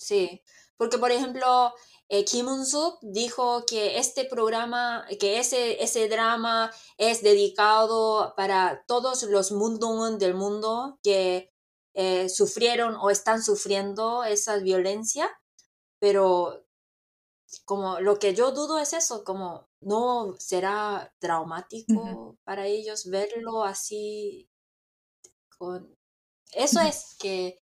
sí, porque por ejemplo, eh, Kim Un-suk dijo que este programa, que ese, ese drama es dedicado para todos los mundos del mundo que eh, sufrieron o están sufriendo esa violencia, pero como lo que yo dudo es eso, como no será traumático para ellos verlo así con eso es que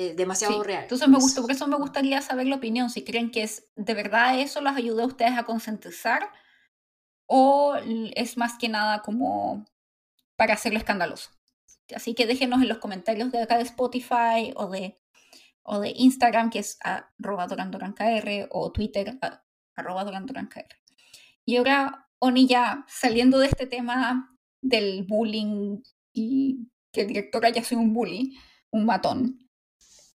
eh, demasiado real. Entonces me gusta, por eso me gustaría saber la opinión, si creen que es de verdad eso los ayuda a ustedes a concientizar o es más que nada como para hacerlo escandaloso. Así que déjenos en los comentarios de acá de Spotify o de, o de Instagram, que es arroba dorandorankr, o Twitter, arroba dorandorankr. Y ahora, Oni, ya saliendo de este tema del bullying y que el director haya sido un bully, un matón.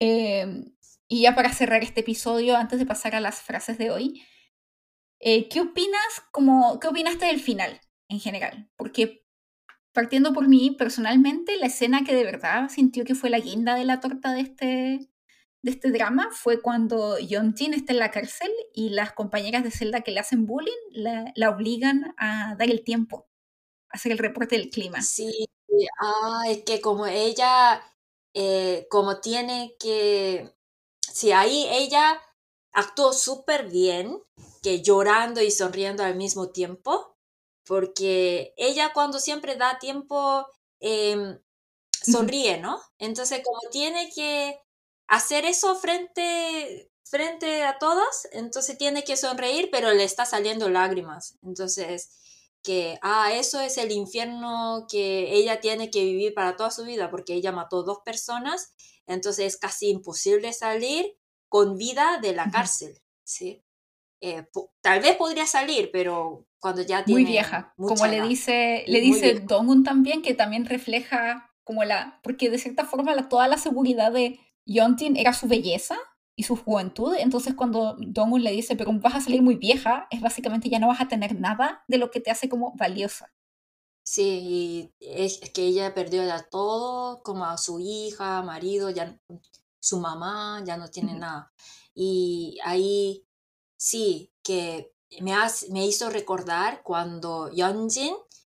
Eh, y ya para cerrar este episodio, antes de pasar a las frases de hoy, eh, ¿qué opinas, como, qué opinaste del final en general? Porque partiendo por mí, personalmente, la escena que de verdad sintió que fue la guinda de la torta de este, de este drama fue cuando Jin está en la cárcel y las compañeras de celda que le hacen bullying la, la obligan a dar el tiempo, a hacer el reporte del clima. Sí, ah, es que como ella, eh, como tiene que, sí, ahí ella actuó súper bien, que llorando y sonriendo al mismo tiempo, porque ella cuando siempre da tiempo em, sonríe, ¿no? Entonces como tiene que hacer eso frente, frente a todos, entonces tiene que sonreír, pero le está saliendo lágrimas. Entonces, que, ah, eso es el infierno que ella tiene que vivir para toda su vida, porque ella mató dos personas, entonces es casi imposible salir con vida de la cárcel, ¿sí? Eh, tal vez podría salir, pero cuando ya tiene muy vieja, como le dice, le dice Dongun también, que también refleja como la, porque de cierta forma la, toda la seguridad de Yontin era su belleza y su juventud, entonces cuando Dongun le dice, pero vas a salir muy vieja, es básicamente ya no vas a tener nada de lo que te hace como valiosa. Sí, es que ella perdió ya todo, como a su hija, marido, ya su mamá, ya no tiene nada. Y ahí sí, que me, me hizo recordar cuando Yeonjin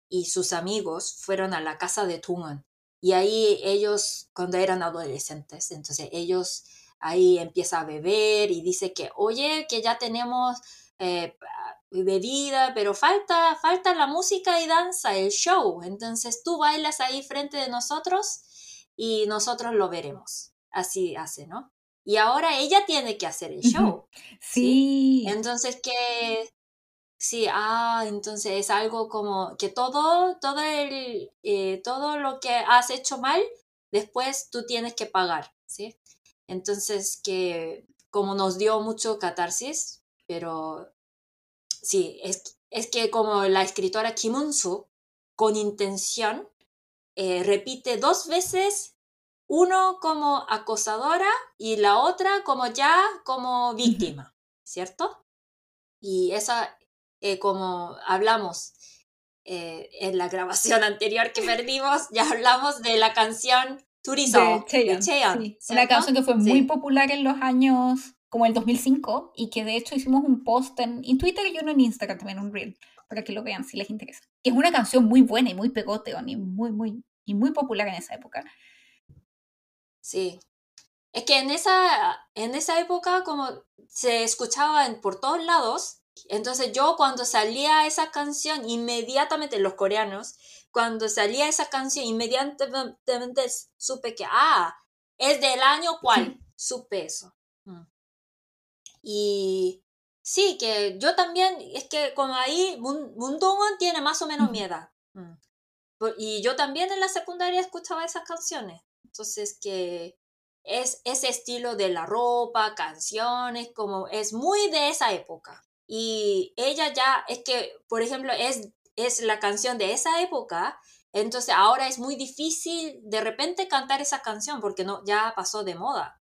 y sus amigos fueron a la casa de Tungan. Y ahí ellos, cuando eran adolescentes, entonces ellos ahí empieza a beber y dice que, oye, que ya tenemos eh, bebida, pero falta, falta la música y danza, el show. Entonces tú bailas ahí frente de nosotros y nosotros lo veremos. Así hace, ¿no? y ahora ella tiene que hacer el show. Sí. Entonces que sí, ah, entonces es algo como que todo, todo el, eh, todo lo que has hecho mal, después tú tienes que pagar, ¿sí? Entonces que como nos dio mucho catarsis, pero sí, es, es que como la escritora Kim Un-soo, con intención, eh, repite dos veces, uno como acosadora y la otra como ya como víctima, ¿cierto? Y esa, eh, como hablamos eh, en la grabación (laughs) anterior que perdimos, ya hablamos de la canción Turizo de Cheon, Una canción que fue muy popular en los años como el 2005 y que de hecho hicimos un post en, Twitter y uno en Instagram también, un reel, para que lo vean si les interesa. Que es una canción muy buena y muy pegote, y muy, muy, y muy popular en esa época. Sí. Es que en esa, en esa época como se escuchaba en, por todos lados, entonces yo cuando salía esa canción, inmediatamente los coreanos, cuando salía esa canción, inmediatamente supe que, ah, es del año cual, supe eso. Mm. Y sí, que yo también, es que como ahí, Mundongon tiene más o menos mi edad. Mm. Y yo también en la secundaria escuchaba esas canciones. Entonces que es ese estilo de la ropa, canciones, como es muy de esa época. Y ella ya, es que, por ejemplo, es, es la canción de esa época, entonces ahora es muy difícil de repente cantar esa canción porque no, ya pasó de moda.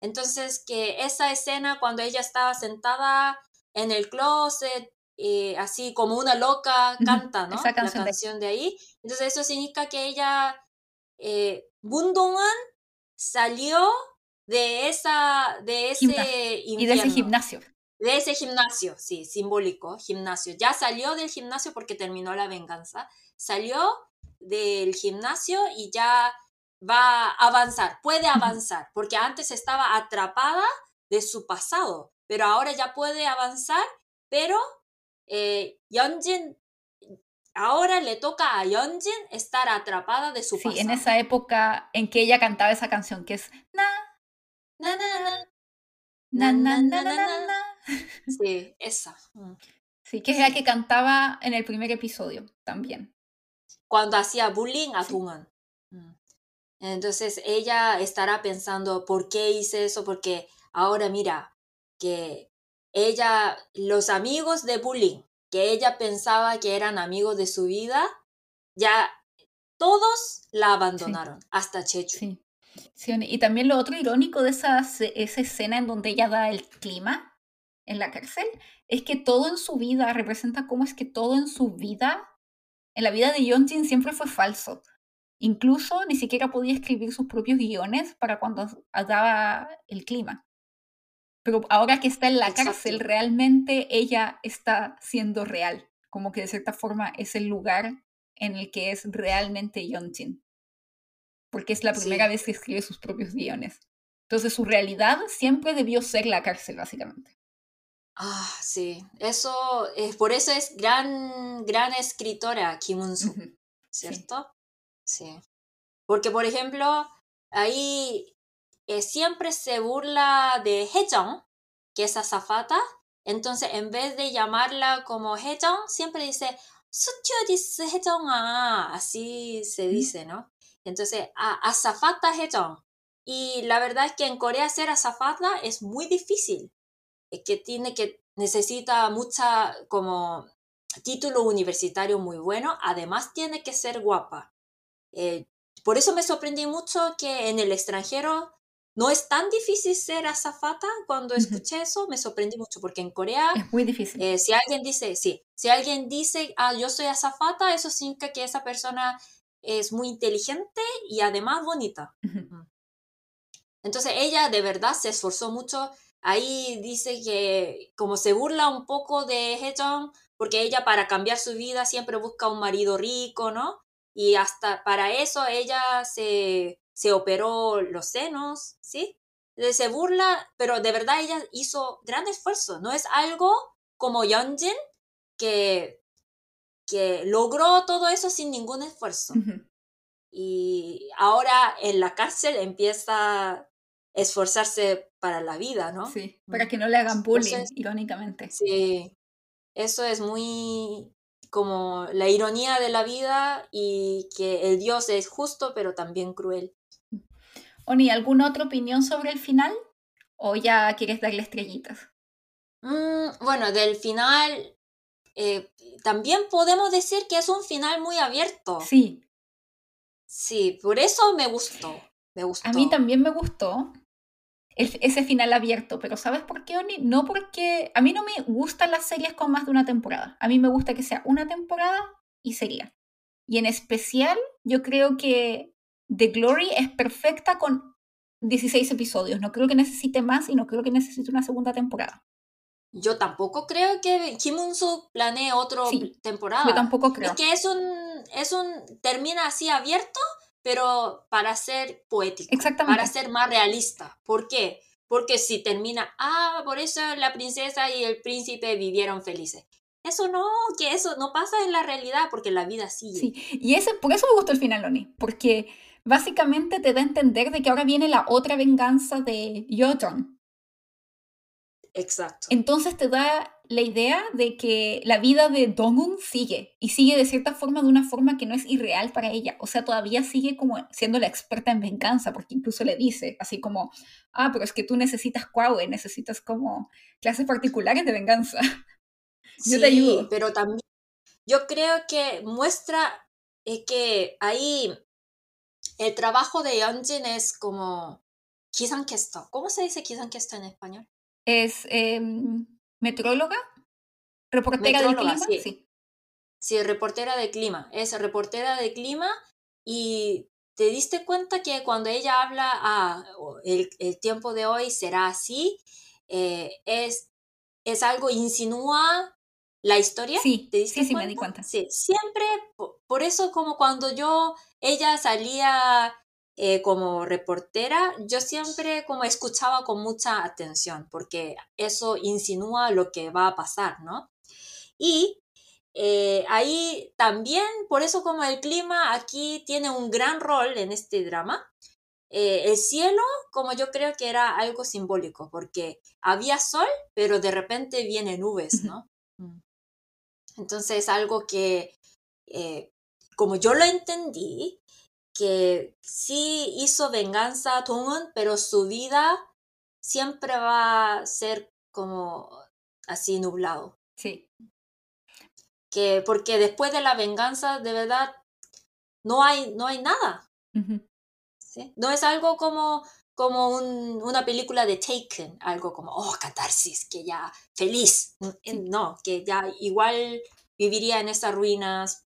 Entonces, que esa escena cuando ella estaba sentada en el closet, eh, así como una loca, canta, ¿no? la canción de... ahí. Entonces, eso significa que ella, eh, Bundongan, salió de esa, de ese Y de ese gimnasio. De ese gimnasio, sí, simbólico, gimnasio. Ya salió del gimnasio porque terminó la venganza. Salió del gimnasio y ya va a avanzar, puede avanzar, porque antes estaba atrapada de su pasado, pero ahora ya puede avanzar, pero eh, ahora le toca a Yeonjin estar atrapada de su pasado. Sí, en esa época en que ella cantaba esa canción que es na, na, na, na, na, na, na, na, Sí, esa. Mm. Sí, que es la que cantaba en el primer episodio también. Cuando hacía bullying a Tungan. Entonces ella estará pensando, ¿por qué hice eso? Porque ahora mira, que ella, los amigos de bullying, que ella pensaba que eran amigos de su vida, ya todos la abandonaron, hasta Chechu. Sí. Y también lo otro irónico de esa, esa escena en donde ella da el clima en la cárcel es que todo en su vida representa cómo es que todo en su vida, en la vida de Yeonjin siempre fue falso. Incluso ni siquiera podía escribir sus propios guiones para cuando daba el clima. Pero ahora que está en la cárcel, realmente ella está siendo real. Como que de cierta forma es el lugar en el que es realmente Yeonjin. Porque es la primera vez que escribe sus propios guiones. Entonces su realidad siempre debió ser la cárcel, básicamente. Ah, sí. Eso, es, por eso es gran, gran escritora Kim Un-soo, ¿cierto? Sí. Porque, por ejemplo, ahí eh, siempre se burla de Hejong, que es azafata. Entonces, en vez de llamarla como Hejong, siempre dice, dice Hejong ah, así se dice, ¿no? Entonces, azafata Hejong. Y la verdad es que en Corea ser azafata es muy difícil. Es que tiene que, necesita mucha, como, título universitario muy bueno. Además, tiene que ser guapa. Eh, por eso me sorprendí mucho que en el extranjero no es tan difícil ser azafata. Cuando escuché eso, me sorprendí mucho, porque en Corea... Es muy difícil. Eh, si alguien dice, sí, si alguien dice, ah, yo soy azafata, eso significa que esa persona es muy inteligente y además bonita. Entonces ella de verdad se esforzó mucho. Ahí dice que como se burla un poco de Hejong, porque ella para cambiar su vida siempre busca un marido rico, ¿no? y hasta para eso ella se, se operó los senos, ¿sí? Se burla, pero de verdad ella hizo gran esfuerzo, no es algo como Yeonjin que, que logró todo eso sin ningún esfuerzo. Y ahora en la cárcel empieza esforzarse para la vida, ¿no? Sí, para que no le hagan bullying, irónicamente. Sí, eso es muy como la ironía de la vida y que el Dios es justo pero también cruel. Oni, ¿alguna otra opinión sobre el final? ¿O ya quieres darle estrellitas? Mm, bueno, del final eh, también podemos decir que es un final muy abierto. Sí. Sí, por eso me gustó. Me gustó. A mí también me gustó ese final abierto, pero ¿sabes por qué, Oni? No porque a mí no me gustan las series con más de una temporada. A mí me gusta que sea una temporada y sería. Y en especial, yo creo que The Glory es perfecta con 16 episodios. No creo que necesite más y no creo que necesite una segunda temporada. Yo tampoco creo que Kim Un-soo planee otra temporada. Yo tampoco creo. Es que es un, es un, termina así abierto, pero para ser poético. Exactamente. Para ser más realista. ¿Por qué? Porque si termina, ah, por eso la princesa y el príncipe vivieron felices. Eso no, que eso no pasa en la realidad porque la vida sigue. Sí, y ese, por eso me gustó el final, Loni, porque básicamente te da a entender de que ahora viene la otra venganza de Yoton. Exacto. Entonces te da la idea de que la vida de Dongun sigue y sigue de cierta forma de una forma que no es irreal para ella. O sea, todavía sigue como siendo la experta en venganza, porque incluso le dice así como, ah, pero es que tú necesitas Kwawe, necesitas como clases particulares de venganza. (laughs) yo te ayudo. Pero también yo creo que muestra eh, que ahí el trabajo de Yeonjin es como. ¿Cómo se dice Kisankesto en español? Es em, metróloga, reportera del clima. Sí. sí. reportera de clima. Es reportera de clima y te diste cuenta que cuando ella habla, ah, el, tiempo de hoy será así, eh, es, es algo, insinúa la historia. Sí, ¿Te diste sí, sí, me di cuenta. Sí, siempre, por, eso como cuando yo, ella salía eh, como reportera, yo siempre como escuchaba con mucha atención, porque eso insinúa lo que va a pasar, ¿no? Y eh, ahí también, por eso como el clima aquí tiene un gran rol en este drama, eh, el cielo, como yo creo que era algo simbólico, porque había sol, pero de repente vienen nubes, ¿no? Entonces, algo que, eh, como yo lo entendí, que sí hizo venganza a Tongun, pero su vida siempre va a ser como así nublado. Sí. Que, porque después de la venganza, de verdad, no hay, no hay nada. ¿Sí? No es algo como, como una película de Taken, algo como, oh, catarsis, que ya feliz. No, que ya igual viviría en esas ruinas,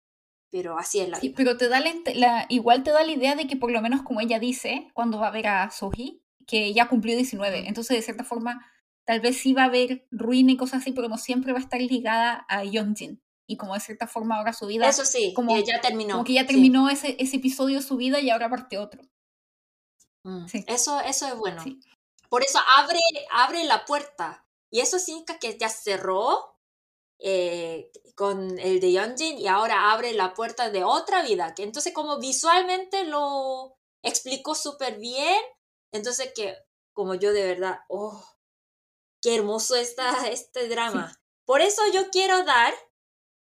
pero así es la sí, Pero te da la, igual te da la idea de que por lo menos como ella dice, cuando va a ver a Soji, que ya cumplió 19, entonces de cierta forma tal vez sí va a haber ruina y cosas así, pero no siempre va a estar ligada a Yeonjin. Y como de cierta forma ahora su vida... Eso sí, como, que ya terminó. Como que ya terminó ese, ese episodio de su vida y ahora parte otro. Mm, eso, eso es bueno. Por eso abre, abre la puerta. Y eso significa que ya cerró eh, con el de Yeonjin y ahora abre la puerta de otra vida. Que entonces como visualmente lo explicó súper bien. Entonces que como yo de verdad, oh, qué hermoso está este drama. (laughs) Por eso yo quiero dar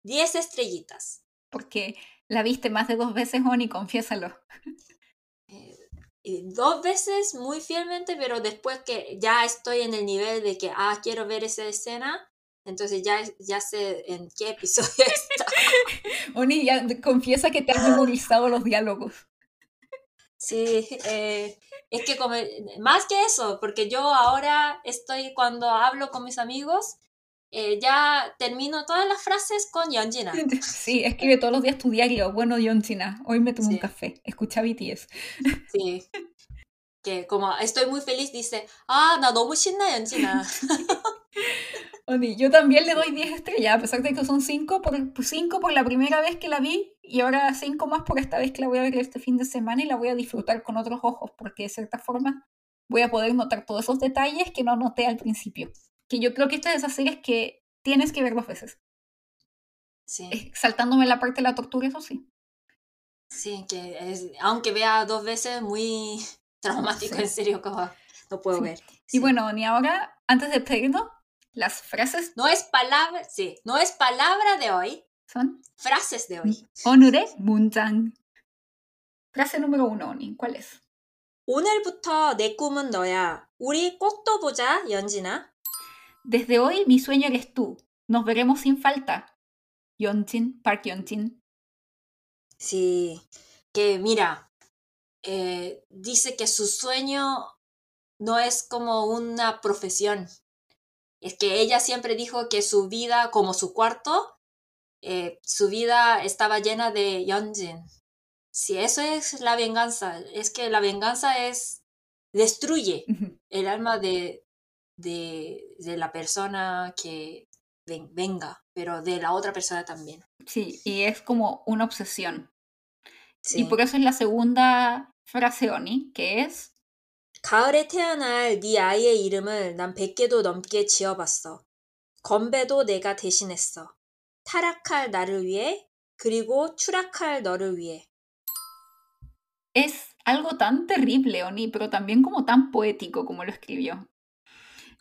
10 estrellitas. Porque la viste más de dos veces, Oni, confiésalo dos veces muy fielmente, pero después que ya estoy en el nivel de que, ah, quiero ver esa escena, entonces ya, ya sé en qué episodio (laughs) está. Oni, ya confiesa que te has memorizado los diálogos. Sí, eh, es que como, más que eso, porque yo ahora estoy cuando hablo con mis amigos, eh, ya termino todas las frases con Yeonjina. (laughs) Sí, escribe todos los días tu diario. Bueno, Yeonjina, hoy me tomo un café. Escucha BTS. Sí. Que como estoy muy feliz, dice, ah, no, 너무 신나, Yeonjina. (laughs) Oni, yo también le doy 10 estrellas, a pesar de que son 5 por, 5 por la primera vez que la vi y ahora 5 más por esta vez que la voy a ver este fin de semana y la voy a disfrutar con otros ojos, porque de cierta forma voy a poder notar todos esos detalles que no noté al principio que yo creo que esta es de esas series que tienes que ver dos veces. Sí. Saltándome la parte de la tortura, eso sí. Sí, que es, aunque vea dos veces, muy (laughs) traumático, en serio. Como, no puedo Sí. ver. Y Sí. bueno, ni ahora, antes de despedirnos, las frases no es palabra, sí, no es palabra de hoy, son frases de hoy. 오늘의 문장. Frase número uno, Oni. ¿Cuál es? 오늘부터 내 꿈은 너야. 우리 꼭 또 보자, 연진아. Desde hoy mi sueño eres tú. Nos veremos sin falta. Yeonjin, Park Yeonjin. Sí, que mira, eh, dice que su sueño no es como una profesión. es que ella siempre dijo que su vida, como su cuarto, eh, su vida estaba llena de Yeonjin. Sí, eso es la venganza. Es que la venganza es destruye el alma de, de, de la persona que ven- venga, pero de la otra persona también. Sí, y es como una obsesión. Sí. Y por eso es la segunda frase, Oni, que es 가을에 태어날 네 아이의 이름을 난 100개도 넘게 지어봤어. 건배도 내가 대신했어. 타락할 나를 위해, 그리고 추락할 너를 위해. es algo tan terrible, Oni, pero también como tan poético como lo escribió.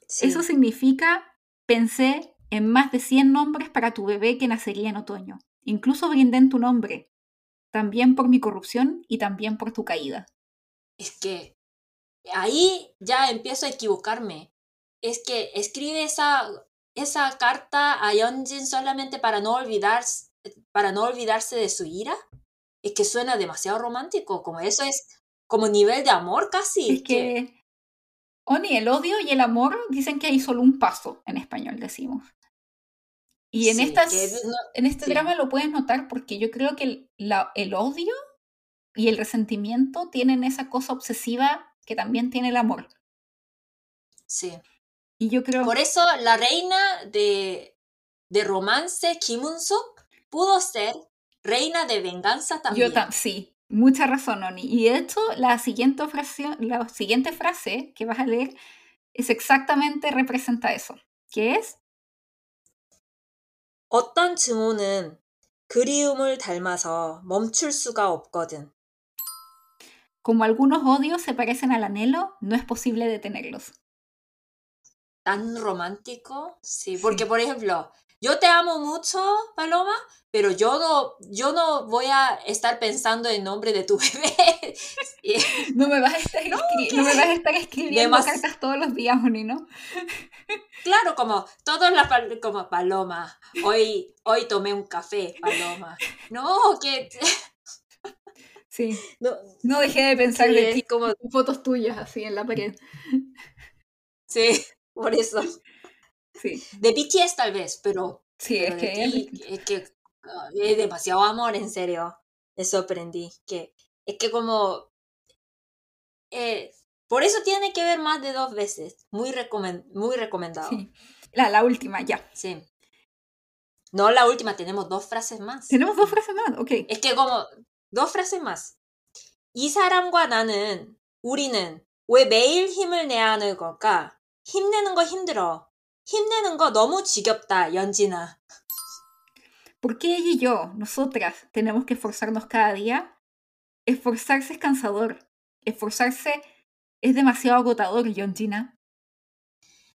Sí, Eso significa, pensé en más de 100 nombres para tu bebé que nacería en otoño. Incluso brindé en tu nombre, también por mi corrupción y también por tu caída. es que ahí ya empiezo a equivocarme. Es que escribe esa, esa carta a Yeonjin solamente para no, olvidarse, para no olvidarse de su ira. Es que suena demasiado romántico, como eso es como nivel de amor casi. Es que, Oni, el odio y el amor dicen que hay solo un paso, en español decimos. Y en, Sí, estas, no- en este sí. drama lo puedes notar porque yo creo que el, la- el odio y el resentimiento tienen esa cosa obsesiva que también tiene el amor. sí. Y yo creo Por eso la reina de, de romance, Kim Un-suk, pudo ser reina de venganza también. Yo tam- sí, mucha razón, Oni. Y de hecho, la siguiente, frase, la siguiente frase que vas a leer es exactamente representa eso, que es, 어떤 증오는 그리움을 닮아서 멈출 수가 없거든. como algunos odios se parecen al anhelo, no es posible detenerlos. Tan romántico, sí. Sí. Porque, por ejemplo, yo te amo mucho, Paloma, pero yo no, yo no voy a estar pensando en nombre de tu (laughs) bebé. (laughs) No me vas a estar, escri- no me vas a estar escribiendo cartas todos los días, Oni, ¿no? claro, como todos las pal- como Paloma. Hoy, hoy tomé un café, Paloma. No, que Sí, no, no dejé de pensar sí, de ti. como Fotos tuyas así en la pared. sí, (laughs) por eso. Sí, De BTS tal vez, pero, sí, pero es que es ti, distinto. es que ah, es demasiado amor, en serio. Me sorprendí. Que, es que como... eh, por eso tiene que ver más de dos veces. Muy, recomen- muy recomendado. Sí. Sí. La, la última, ya. No la última, tenemos dos frases más. Tenemos dos frases más, ok. Es que como dos frases más. 이 사람과 나는 우리는 왜 매일 힘을 내야 하는 걸까? 힘내는 거 힘들어. 힘내는 거 너무 지겹다, 연진아. ¿Por qué ella y yo, nosotras, tenemos que esforzarnos cada día? Esforzarse es cansador. Esforzarse es demasiado agotador, Yonjina.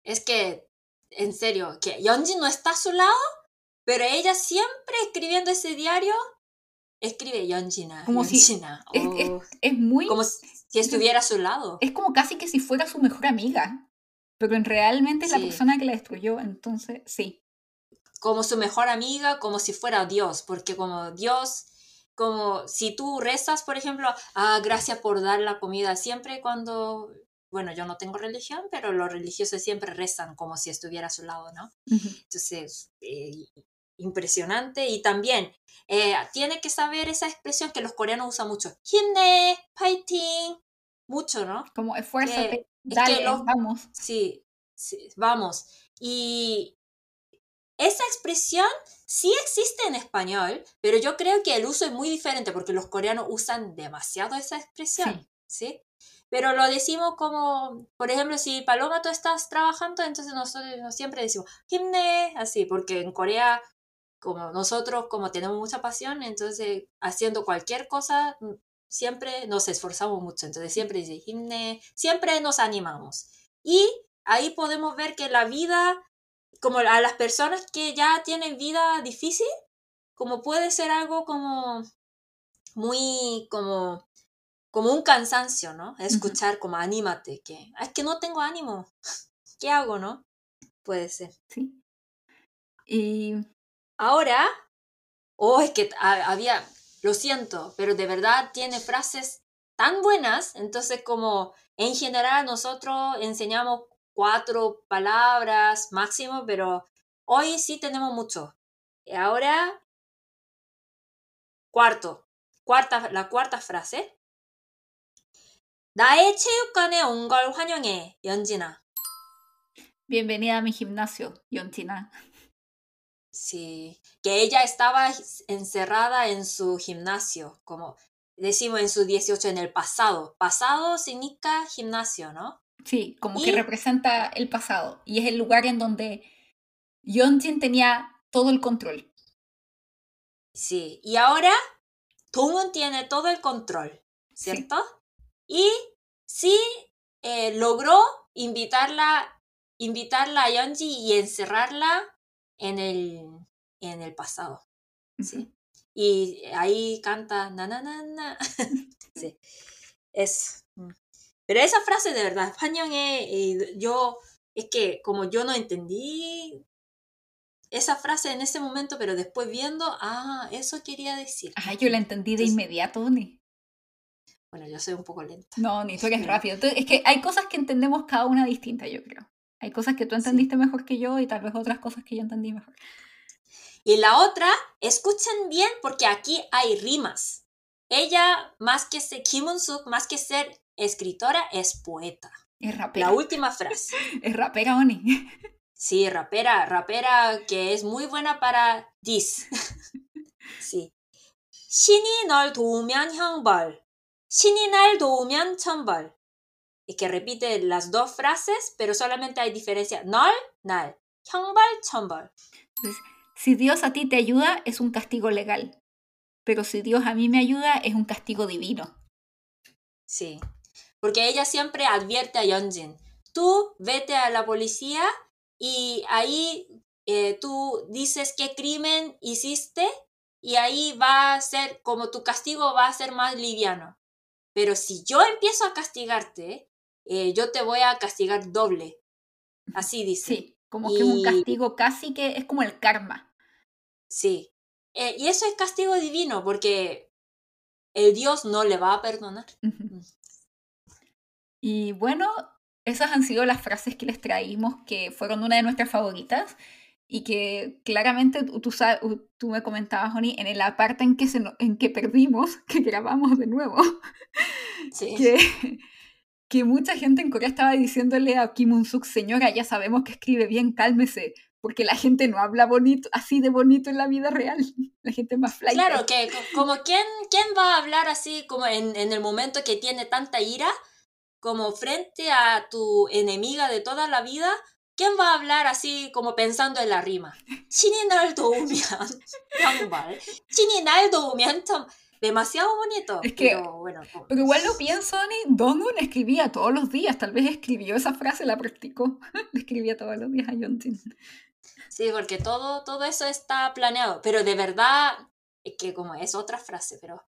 Es que, en serio, que Yeonjin no está a su lado, pero ella siempre escribiendo ese diario, escribe Yeonjina, Como si- Yeonjina. es- es- oh, Es muy... como si estuviera a su lado. Es como casi que si fuera su mejor amiga. Pero en realmente es la persona que la destruyó. Entonces, sí. Como su mejor amiga, como si fuera Dios, porque como Dios, como si tú rezas, por ejemplo, ah, gracias por dar la comida siempre cuando, bueno, yo no tengo religión, pero los religiosos siempre rezan como si estuviera a su lado, ¿no? Entonces, eh, impresionante y también eh, tiene que saber esa expresión que los coreanos usan mucho. Himne, fighting, mucho, ¿no? Como esfuérzate, dale, vamos. Sí, sí, vamos. Y esa expresión sí existe en español, pero yo creo que el uso es muy diferente porque los coreanos usan demasiado esa expresión, ¿sí? ¿sí? Pero lo decimos como, por ejemplo, si Paloma tú estás trabajando, entonces nosotros siempre decimos himne, así, porque en Corea como nosotros, como tenemos mucha pasión, entonces haciendo cualquier cosa, siempre nos esforzamos mucho, entonces siempre dice himne, siempre nos animamos. Y ahí podemos ver que la vida, como a las personas que ya tienen vida difícil, como puede ser algo como muy como como un cansancio, ¿no? Escuchar como anímate, que es que no tengo ánimo. (laughs) ¿Qué hago, no? Puede ser. Sí. Y ahora, oh, es que había, lo siento, pero de verdad tiene frases tan buenas, entonces como en general nosotros enseñamos cuatro palabras máximo, pero hoy sí tenemos mucho. Y ahora, cuarto, cuarta, la cuarta frase. 나의 체육관에 온 걸 환영해, 연진아. Bienvenida a mi gimnasio, Yontina. Sí, que ella estaba encerrada en su gimnasio, como decimos en su 18 en el pasado. Pasado significa gimnasio, ¿no? Sí, como que representa el pasado y es el lugar en donde Yonjin tenía todo el control. Sí, y ahora Tungun tiene todo el control, ¿cierto? Y sí eh, logró invitarla, invitarla a Yeonji y encerrarla en el, en el pasado. ¿sí? Y ahí canta na na na na. (laughs) sí, es. Mm. Pero esa frase de verdad, eh, yo, es que como yo no entendí esa frase en ese momento, pero después viendo, ah, eso quería decir. Ah, yo la entendí de inmediato, ni. Bueno, yo soy un poco lenta. No, ni tú eres rápido. es que hay cosas que entendemos cada una distinta, yo creo. Hay cosas que tú entendiste mejor que yo y tal vez otras cosas que yo entendí mejor. Y la otra, escuchen bien porque aquí hay rimas. Ella, más que ser Kim Un-suk, más que ser escritora, es poeta. Es rapera. La última frase. (laughs) es rapera, Oni. sí, rapera, rapera que es muy buena para dis. (laughs) sí. 신이 널 도우면 형벌. 신이 날 도우면 천벌 y que repite las dos frases, pero solamente hay diferencia. Nol, nal. Hyongbal, chombal. Si Dios a ti te ayuda, es un castigo legal. Pero si Dios a mí me ayuda, es un castigo divino. Sí. Porque ella siempre advierte a Yeonjin. Tú vete a la policía y ahí eh, tú dices qué crimen hiciste y ahí va a ser, como tu castigo va a ser más liviano. Pero si yo empiezo a castigarte, eh, yo te voy a castigar doble. Así dice. Sí, como que un castigo casi que es como el karma. Sí. Eh, y eso es castigo divino porque el Dios no le va a perdonar. Mm. Y bueno, esas han sido las frases que les traímos que fueron una de nuestras favoritas y que claramente tú, sabes, tú me comentabas, Joni, en la parte en que, se, en que perdimos, (laughs) que grabamos de nuevo, sí. que, que mucha gente en Corea estaba diciéndole a Kim Un-suk, señora, ya sabemos que escribe bien, cálmese, porque la gente no habla bonito, así de bonito en la vida real. (laughs) La gente es más flight. Claro, que como quién, quién va a hablar así como en, en el momento que tiene tanta ira, como frente a tu enemiga de toda la vida, ¿quién va a hablar así como pensando en la rima? 신이 날 도우면 양발, 신이 날 도우면 참 demasiado bonito. Es que, pero, bueno, pero igual lo pienso, Ni Dongun escribía todos los días, tal vez escribió esa frase, la practicó, (laughs) le escribía todos los días a Yontin. Sí, porque todo, todo eso está planeado, pero de verdad, es que como es otra frase, pero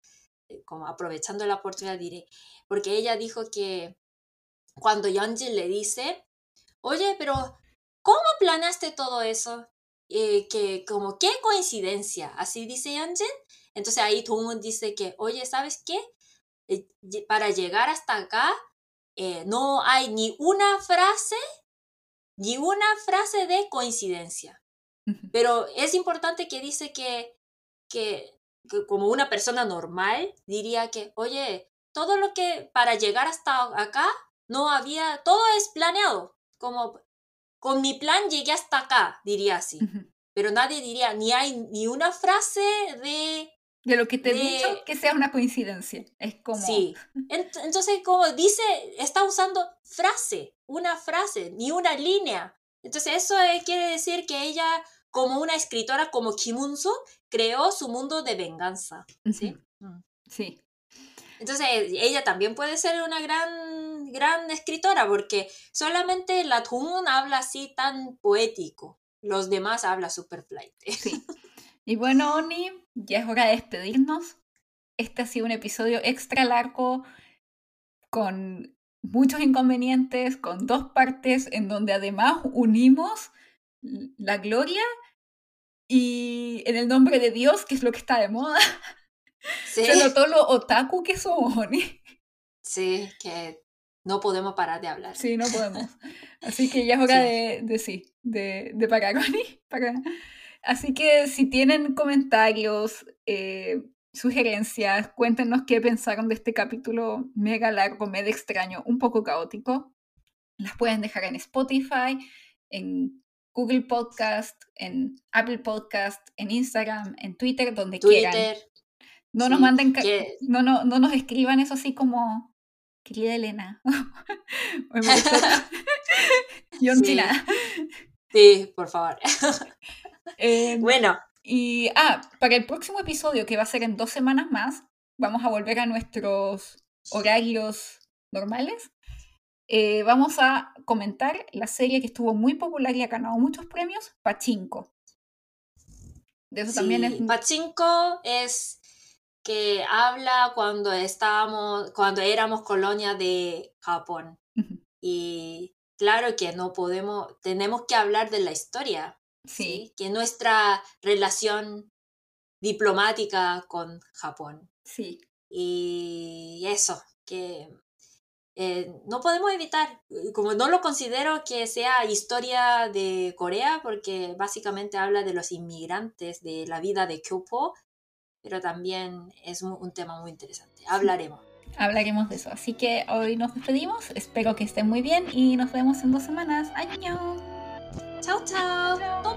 eh, como aprovechando la oportunidad diré, porque ella dijo que cuando Yeonjin le dice, oye, pero ¿cómo planeaste todo eso? Eh, que como qué coincidencia, así dice Yeonjin, entonces ahí Tongwon dice que, oye, ¿sabes qué? Eh, para llegar hasta acá, eh, no hay ni una frase, ni una frase de coincidencia. Pero es importante que dice que, que, como una persona normal diría que, oye, todo lo que para llegar hasta acá no había, todo es planeado. Como con mi plan llegué hasta acá, diría así. Pero nadie diría, ni hay ni una frase de de lo que te he dicho, que sea una coincidencia. Es como... Sí. Entonces, como dice, está usando frase, una frase, ni una línea. Entonces, eso quiere decir que ella, como una escritora como Kim Un-soo, creó su mundo de venganza. ¿sí? Mm. Sí. Entonces, ella también puede ser una gran, gran escritora, porque solamente la Tun habla así tan poético. Los demás habla super flight. Sí. (laughs) Y bueno, Oni, ya es hora de despedirnos. Este ha sido un episodio extra largo con muchos inconvenientes, con dos partes en donde además unimos la gloria y en el nombre de Dios, que es lo que está de moda. Sí. Se notó lo otaku que somos, Oni. Sí, que no podemos parar de hablar. Sí, no podemos. Así que ya es (laughs) hora de, de, sí, de, de parar, Oni. Para... Así que si tienen comentarios, eh, sugerencias, cuéntenos qué pensaron de este capítulo mega largo, mega extraño, un poco caótico. Las pueden dejar en Spotify, en Google Podcast, en Apple Podcast, en Instagram, en Twitter, donde Twitter. quieran. No nos manden, no, no, no nos escriban eso así como, querida Elena. (laughs) (laughs) (laughs) Yo sí. sí, por favor. Eh, bueno. Y, ah, para el próximo episodio, que va a ser en dos semanas más, vamos a volver a nuestros horarios normales. Eh, vamos a comentar la serie que estuvo muy popular y ha ganado muchos premios, Pachinko. De eso también es... Pachinko es que habla cuando estábamos, cuando éramos colonia de Japón. Y claro que no podemos, tenemos que hablar de la historia, Sí. Que nuestra relación diplomática con Japón. Sí. Y eso, que eh, no podemos evitar, como no lo considero que sea historia de Corea, porque básicamente habla de los inmigrantes, de la vida de Kyopo, pero también es un, tema muy interesante. Hablaremos. Hablaremos de eso. Así que hoy nos despedimos. Espero que estén muy bien y nos vemos en dos semanas. ¡Año! toto 多